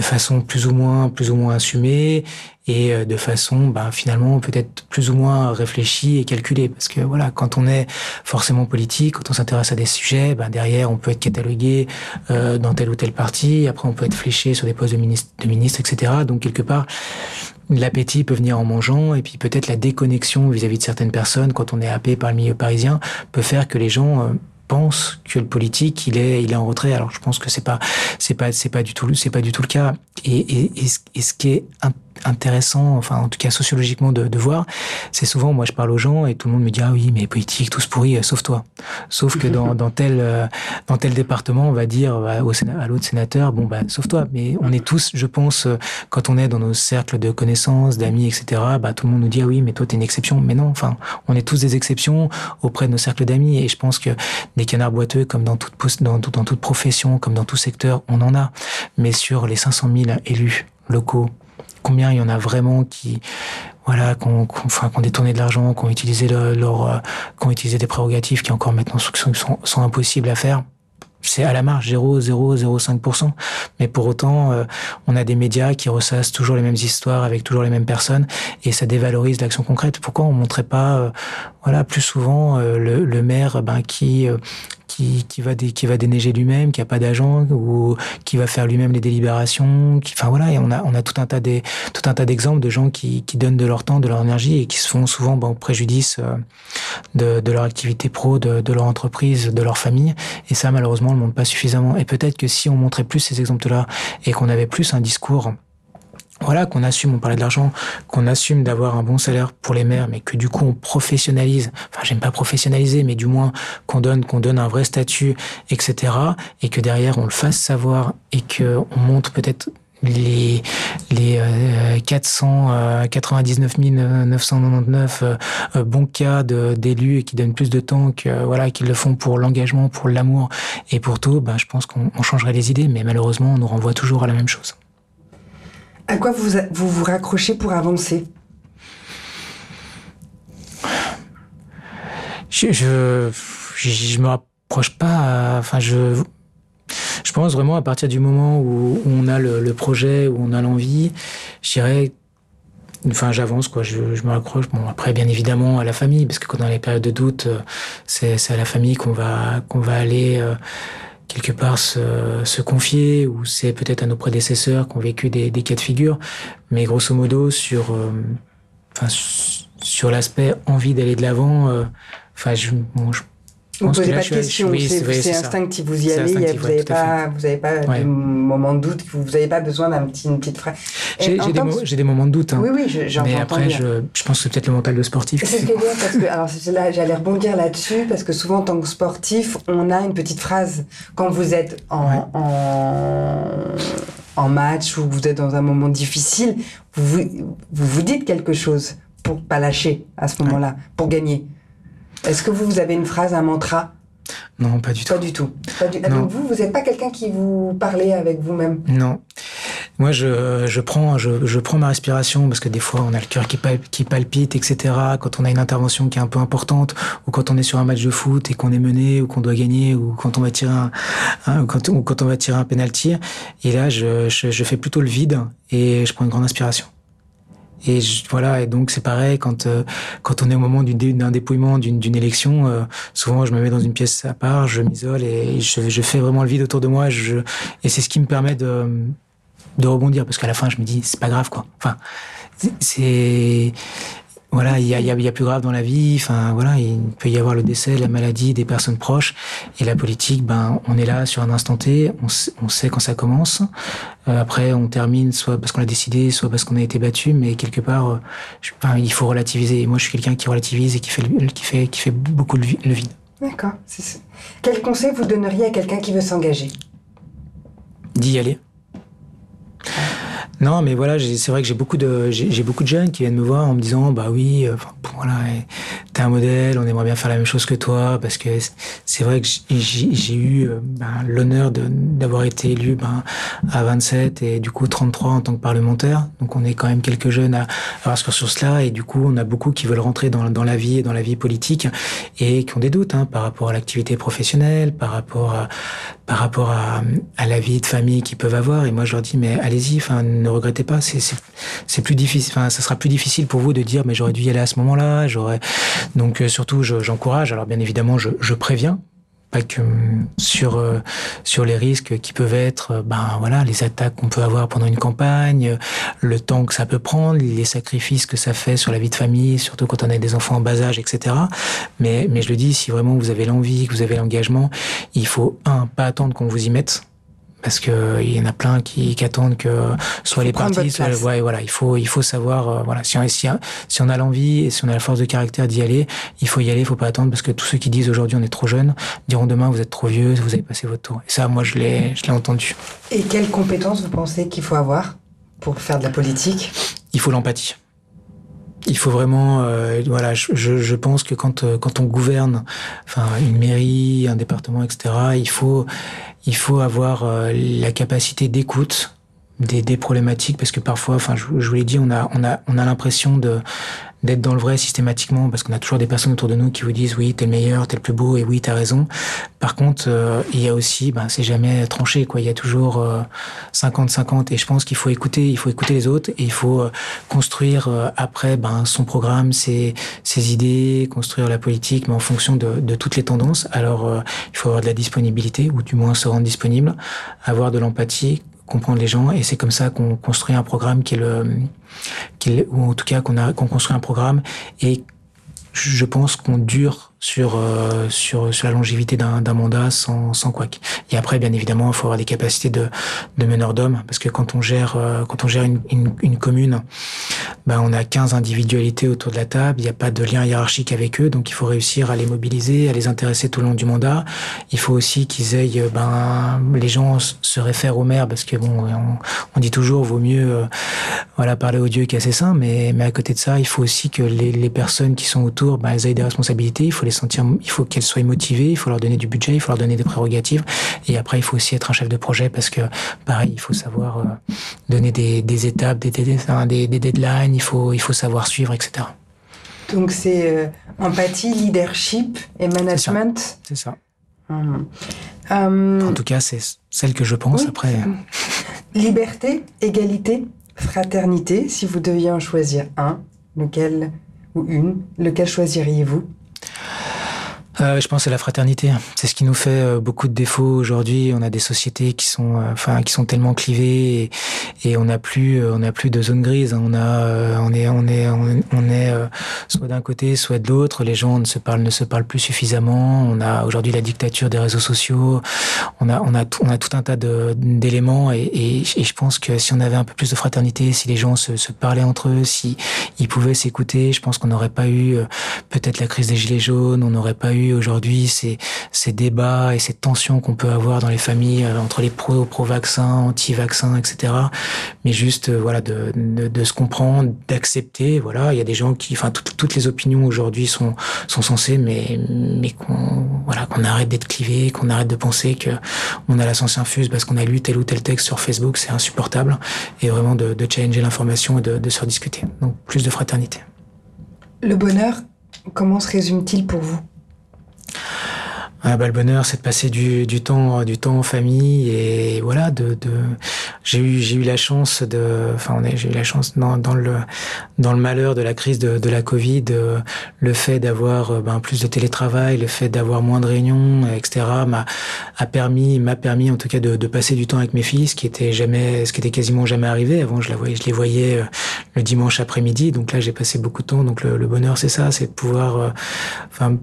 de façon plus ou moins, plus ou moins assumée et euh, de façon bah, finalement peut-être plus ou moins réfléchie et calculée. Parce que voilà, quand on est forcément politique, quand on s'intéresse à des sujets, bah, derrière on peut être catalogué euh, dans tel ou tel parti, après on peut être fléché sur des postes de ministre, de etc. Donc quelque part, l'appétit peut venir en mangeant et puis peut-être la déconnexion vis-à-vis de certaines personnes quand on est happé par le milieu parisien peut faire que les gens euh, pensent que le politique il est il est en retrait. Alors je pense que c'est pas c'est pas c'est pas du tout c'est pas du tout le cas. Et, et, et, et ce qui est intéressant, enfin en tout cas sociologiquement de, de voir, c'est souvent moi je parle aux gens et tout le monde me dit ah oui mais politique tous pourris euh, sauf toi. Sauf que dans, dans tel euh, dans tel département on va dire bah, au à l'autre sénateur bon bah sauf toi. Mais on est tous je pense euh, quand on est dans nos cercles de connaissances d'amis etc. Bah tout le monde nous dit ah oui mais toi t'es une exception. Mais non enfin on est tous des exceptions auprès de nos cercles d'amis et je pense que des canards boiteux comme dans toute dans, dans toute profession comme dans tout secteur on en a. Mais sur les 500 000 élus locaux combien il y en a vraiment qui voilà qu'on enfin qu'on détourné de l'argent qu'on utilisé leur euh, qu'on utilisé des prérogatives qui encore maintenant sont, impossibles à faire c'est à la marge 0,005%. Mais pour autant, euh, on a des médias qui ressassent toujours les mêmes histoires avec toujours les mêmes personnes et ça dévalorise l'action concrète. Pourquoi on montrait pas, euh, voilà, plus souvent le, le, maire ben, qui qui, qui va qui va déneiger lui-même, qui a pas d'agent ou qui va faire lui-même les délibérations. Qui, enfin voilà, et on a on a tout un tas des tout un tas d'exemples de gens qui, qui donnent de leur temps, de leur énergie et qui se font souvent bon, préjudice euh, de, de leur activité pro, de, de leur entreprise, de leur famille. Et ça malheureusement on le montre pas suffisamment. Et peut-être que si on montrait plus ces exemples-là et qu'on avait plus un discours voilà, qu'on assume, on parlait de l'argent, qu'on assume d'avoir un bon salaire pour les mères, mais que du coup on professionnalise, enfin j'aime pas professionnaliser, mais du moins qu'on donne, qu'on donne un vrai statut, etc. Et que derrière on le fasse savoir et que on montre peut-être les les euh, 499 999 euh, bons cas d'élus et qui donnent plus de temps que voilà qu'ils le font pour l'engagement, pour l'amour et pour tout, ben je pense qu'on changerait les idées, mais malheureusement on nous renvoie toujours à la même chose. À quoi vous vous, raccrochez pour avancer? Je, je, je, me rapproche pas. enfin, je, pense vraiment à partir du moment où, on a le, projet, où on a l'envie, je dirais. Enfin, j'avance quoi. Je, me raccroche. Bon, après, bien évidemment, à la famille, parce que quand dans les périodes de doute, c'est à la famille qu'on va qu'on va aller. Euh, quelque part se, se confier, ou c'est peut-être à nos prédécesseurs qui ont vécu des, des cas de figure, mais grosso modo sur, euh, enfin, sur l'aspect envie d'aller de l'avant, euh, enfin, je, bon, je vous ne posez pas de questions, c'est instinctif, vous y allez, vous n'avez pas, vous avez pas ouais. de moments de doute, vous n'avez pas besoin d'un petit, une petite phrase. J'ai des, moments de doute, hein. oui, oui, j'en Mais après, je, je, pense que c'est peut-être le mental de sportif. C'est ce que parce que, alors là, j'allais rebondir là-dessus, parce que souvent, en tant que sportif, on a une petite phrase quand vous êtes en, ouais. en, en match ou vous êtes dans un moment difficile, vous vous, vous dites quelque chose pour pas lâcher à ce moment-là, pour gagner. Est-ce que vous, vous avez une phrase, un mantra? Non, pas du tout. Pas du tout. Pas du... Donc vous, vous n'êtes pas quelqu'un qui vous parlait avec vous-même? Non. Moi, je, je, prends, je, je, prends ma respiration parce que des fois, on a le cœur qui, pal qui palpite, etc. Quand on a une intervention qui est un peu importante, ou quand on est sur un match de foot et qu'on est mené, ou qu'on doit gagner, ou quand on va tirer un, un quand, ou quand on va tirer un penalty. Et là, je, je, je fais plutôt le vide et je prends une grande inspiration. Et je, voilà, et donc c'est pareil quand euh, quand on est au moment d'un dépouillement d'une élection, euh, souvent je me mets dans une pièce à part, je m'isole et je, je, fais vraiment le vide autour de moi. Je, et c'est ce qui me permet de de rebondir parce qu'à la fin je me dis c'est pas grave quoi. Enfin c'est Voilà, il y a, y a, plus grave dans la vie. Enfin, voilà, il peut y avoir le décès, la maladie des personnes proches. Et la politique, ben, on est là sur un instant T. On, on sait quand ça commence. Euh, après, on termine soit parce qu'on l'a décidé, soit parce qu'on a été battu. Mais quelque part, euh, enfin, il faut relativiser. Et moi, je suis quelqu'un qui relativise et qui fait, qui fait, qui fait beaucoup le vide. D'accord. Quel conseil vous donneriez à quelqu'un qui veut s'engager? D'y aller. Non, mais voilà, c'est vrai que j'ai beaucoup de j'ai beaucoup de jeunes qui viennent me voir en me disant bah oui, euh, voilà, t'es un modèle, on aimerait bien faire la même chose que toi parce que c'est vrai que j'ai eu euh, ben, l'honneur d'avoir été élu ben, à 27 et du coup 33 en tant que parlementaire. Donc on est quand même quelques jeunes à avoir ce sur cela et du coup on a beaucoup qui veulent rentrer dans, dans la vie et dans la vie politique et qui ont des doutes hein, par rapport à l'activité professionnelle, par rapport à par rapport à, à la vie de famille qu'ils peuvent avoir. Et moi je leur dis mais allez-y, enfin regrettez pas. C'est plus difficile. Enfin, ça sera plus difficile pour vous de dire, mais j'aurais dû y aller à ce moment-là. J'aurais. Donc euh, surtout, j'encourage. Alors bien évidemment, je, préviens pas euh, sur les risques qui peuvent être euh, ben voilà les attaques qu'on peut avoir pendant une campagne le temps que ça peut prendre les sacrifices que ça fait sur la vie de famille surtout quand on a des enfants en bas âge etc mais mais je le dis si vraiment vous avez l'envie que vous avez l'engagement il faut un pas attendre qu'on vous y mette parce que il y en a plein qui, qui attendent que soit les partis, soit ouais, voilà, il faut il faut savoir euh, voilà si on si, si on a l'envie et si on a la force de caractère d'y aller, il faut y aller, il faut pas attendre parce que tous ceux qui disent aujourd'hui on est trop jeune diront demain vous êtes trop vieux, vous avez passé votre tour. Et ça moi je l'ai je l'ai entendu. Et quelles compétences vous pensez qu'il faut avoir pour faire de la politique? Il faut l'empathie il faut vraiment, euh, voilà, je, je, pense que quand euh, quand on gouverne, enfin une mairie, un département, etc., il faut il faut avoir euh, la capacité d'écoute des, des problématiques parce que parfois, enfin, je, je vous l'ai dit, on a on a on a l'impression de d'être dans le vrai systématiquement parce qu'on a toujours des personnes autour de nous qui vous disent oui t'es le meilleur t'es le plus beau et oui t'as raison. Par contre euh, il y a aussi ben c'est jamais tranché quoi. Il y a toujours 50 euh, 50 et je pense qu'il faut écouter il faut écouter les autres et il faut euh, construire après ben son programme ses idées construire la politique mais en fonction de toutes les tendances. Alors il faut avoir de la disponibilité ou du moins se rendre disponible avoir de l'empathie comprendre les gens et c'est comme ça qu'on construit un programme qui est le ou en tout cas qu'on a qu'on construit un programme et je pense qu'on dure sur, euh, sur, sur la longévité d'un mandat sans, sans quoi. Et après, bien évidemment, il faut avoir des capacités de, de meneur d'hommes, parce que quand on gère, euh, quand on gère une, une, une, commune, ben, on a 15 individualités autour de la table, il n'y a pas de lien hiérarchique avec eux, donc il faut réussir à les mobiliser, à les intéresser tout au long du mandat. Il faut aussi qu'ils aient, euh, ben, les gens se réfèrent au maire, parce que bon, on, on dit toujours, vaut mieux, voilà, parler aux dieux qu'à ses saints, mais, mais à côté de ça, il faut aussi que les, les personnes qui sont autour, ben, elles aient des responsabilités, il faut les sentir, il faut qu'elles soient motivées, il faut leur donner du budget, il faut leur donner des prérogatives. Et après, il faut aussi être un chef de projet parce que, pareil, il faut savoir euh, donner des, des étapes, des, des, des, deadlines, il faut, il faut savoir suivre, etc. Donc c'est euh, empathie, leadership et management. C'est ça. Hum. Hum. En tout cas, c'est celle que je pense après. Liberté, égalité, fraternité. Si vous deviez en choisir un, lequel ou une, lequel choisiriez-vous? Euh, je pense à la fraternité. C'est ce qui nous fait euh, beaucoup de défauts aujourd'hui. On a des sociétés qui sont, euh, enfin, qui sont tellement clivées et, on n'a plus, on n'a plus de zone grise. On a, on est, on est, on est, soit d'un côté, soit de l'autre. Les gens ne se parlent, ne se parlent plus suffisamment. On a aujourd'hui la dictature des réseaux sociaux. On a, on a, on a tout un tas d'éléments et, je pense que si on avait un peu plus de fraternité, si les gens se, se parlaient entre eux, si ils pouvaient s'écouter, je pense qu'on n'aurait pas eu peut-être la crise des gilets jaunes. On n'aurait pas eu aujourd'hui ces, débats et ces tensions qu'on peut avoir dans les familles euh, entre les pro pro vaccins, anti vaccins, etc. Mais juste euh, voilà de, se comprendre, d'accepter. Voilà, il y a des gens qui, enfin toutes, les opinions aujourd'hui sont censées, mais qu'on arrête d'être clivé, qu'on arrête de penser que on a la science infuse parce qu'on a lu tel ou tel texte sur Facebook, c'est insupportable. Et vraiment de, de challenger l'information et de, de se rediscuter. Donc plus de fraternité. Le bonheur, comment se résume-t-il pour vous? Bah, le bonheur, c'est de passer du, du, temps, du temps en famille et voilà. De, de j'ai eu, j'ai eu la chance de, enfin, j'ai eu la chance dans, le, dans le malheur de la crise de, de la Covid, le fait d'avoir ben, plus de télétravail, le fait d'avoir moins de réunions, etc. m'a a permis, m'a permis en tout cas de, de, passer du temps avec mes filles, ce qui était jamais, ce qui était quasiment jamais arrivé. Avant, je la voyais, je les voyais euh, le dimanche après-midi. Donc là, j'ai passé beaucoup de temps. Donc le, le bonheur, c'est ça, c'est de pouvoir, euh, enfin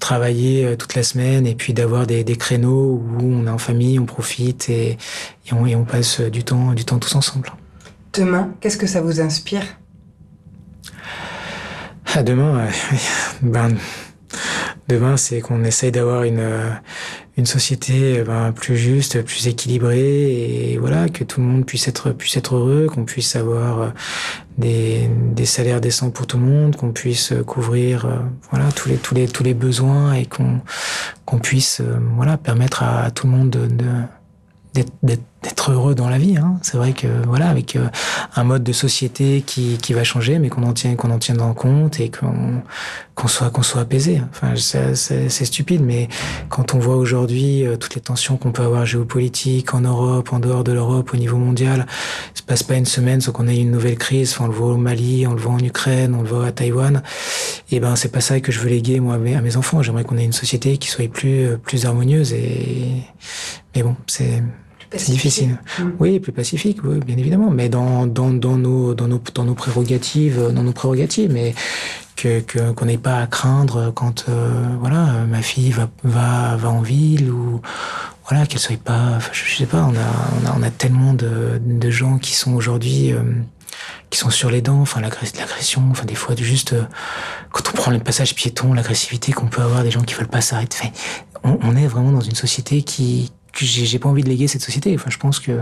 travailler euh, toute la semaine et puis d'avoir des, des, créneaux où on est en famille, on profite et, et, on, et, on, passe du temps, du temps tous ensemble. Demain, qu'est-ce que ça vous inspire? Ah, Demain, ben, demain, c'est qu'on essaye d'avoir une, une société ben, plus juste, plus équilibrée et voilà que tout le monde puisse être heureux, qu'on puisse avoir des, des salaires décents pour tout le monde, qu'on puisse couvrir voilà tous les tous les tous les besoins et qu'on puisse permettre à, tout le monde de, de d'être heureux dans la vie. Hein. C'est vrai que voilà, avec euh, un mode de société qui, qui va changer, mais qu'on en tienne qu'on en tienne en compte et qu'on qu'on soit qu'on soit apaisé. Enfin, c'est stupide, mais quand on voit aujourd'hui euh, toutes les tensions qu'on peut avoir géopolitiques en Europe, en dehors de l'Europe, au niveau mondial, il se passe pas une semaine sans qu'on ait une nouvelle crise. Enfin, on le voit au Mali, on le voit en Ukraine, on le voit à Taïwan. Et ben, c'est pas ça que je veux léguer moi à mes enfants. J'aimerais qu'on ait une société qui soit plus euh, plus harmonieuse et mais bon, c'est c'est difficile. Mmh. Oui, plus pacifique, oui, bien évidemment, mais dans, dans, dans, nos, dans, nos, dans nos prérogatives, dans nos prérogatives, mais que qu'on n'ait pas à craindre quand euh, voilà ma fille va, va, va en ville ou voilà qu'elle soit pas, je, sais pas, on a, on a, on a tellement de, de gens qui sont aujourd'hui euh, qui sont sur les dents, enfin l'agression, enfin des fois juste euh, quand on prend le passage piéton, l'agressivité qu'on peut avoir des gens qui veulent pas s'arrêter. Enfin, on, on, est vraiment dans une société qui j'ai pas envie de léguer cette société. Enfin, je pense que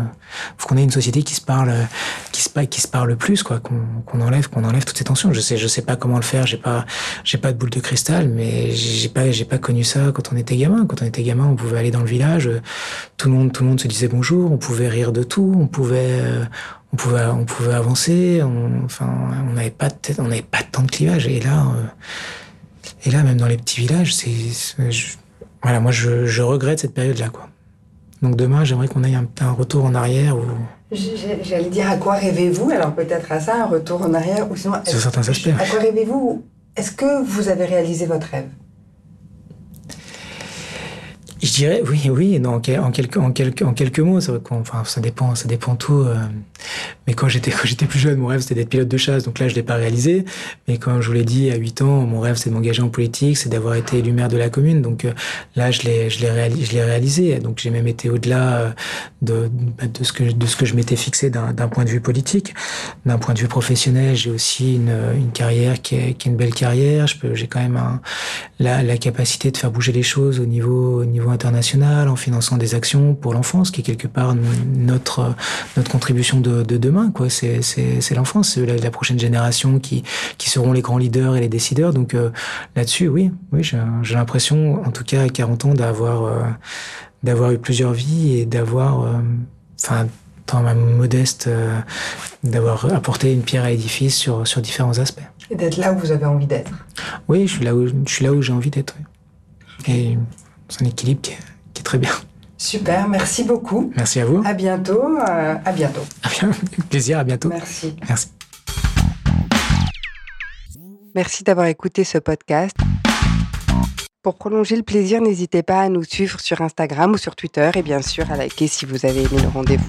faut qu'on ait une société qui se parle, qui se qui se parle plus, quoi, qu'on enlève, qu'on enlève toutes ces tensions. Je sais, je sais pas comment le faire. J'ai pas, j'ai pas de boule de cristal, mais j'ai pas, j'ai pas connu ça quand on était gamin. Quand on était gamin, on pouvait aller dans le village, tout le monde, tout le monde se disait bonjour, on pouvait rire de tout, on pouvait, on pouvait, on pouvait avancer. On, enfin, on n'avait pas, on n'avait pas tant de clivage. Et là, et là, même dans les petits villages, c'est, voilà, moi, je, je regrette cette période-là, quoi. Donc demain, j'aimerais qu'on ait un, un, retour en arrière. Ou... J'allais dire à quoi rêvez-vous? Alors peut-être à ça, un retour en arrière, ou sinon... Sur certains aspects. À quoi rêvez-vous? Est-ce que vous avez réalisé votre rêve? Je dirais oui, oui, non, en, quelques, en quelques, en quelques mots. Vrai enfin, ça dépend, ça dépend tout. Euh, mais quand j'étais, quand j'étais plus jeune, mon rêve c'était d'être pilote de chasse. Donc là, je l'ai pas réalisé. Mais comme je vous l'ai dit, à 8 ans, mon rêve c'est de m'engager en politique, c'est d'avoir été élu maire de la commune. Donc euh, là, je l'ai, je l'ai réalisé, je l'ai réalisé. Donc j'ai même été au-delà euh, de, bah, de ce que, de ce que je m'étais fixé d'un, d'un point de vue politique, d'un point de vue professionnel. J'ai aussi une, une carrière qui est, qui est une belle carrière. J'ai quand même la, la capacité de faire bouger les choses au niveau, au niveau international, en finançant des actions pour l'enfance, qui est quelque part notre notre contribution de, de demain. Quoi, c'est c'est l'enfance, c'est la, la, prochaine génération qui qui seront les grands leaders et les décideurs. Donc euh, là-dessus, oui, oui, j'ai l'impression, en tout cas à 40 ans, d'avoir euh, d'avoir eu plusieurs vies et d'avoir, euh, enfin, dans ma modeste, d'avoir apporté une pierre à l'édifice sur sur différents aspects. Et d'être là où vous avez envie d'être. Oui, je suis là où je suis là où j'ai envie d'être. Oui. Et c'est un équilibre qui est, qui est, très bien. Super, merci beaucoup. Merci à vous. À bientôt. Euh, à bientôt. Plaisir, à bientôt. Merci. Merci. Merci d'avoir écouté ce podcast. Pour prolonger le plaisir, n'hésitez pas à nous suivre sur Instagram ou sur Twitter et bien sûr à liker si vous avez aimé le rendez-vous.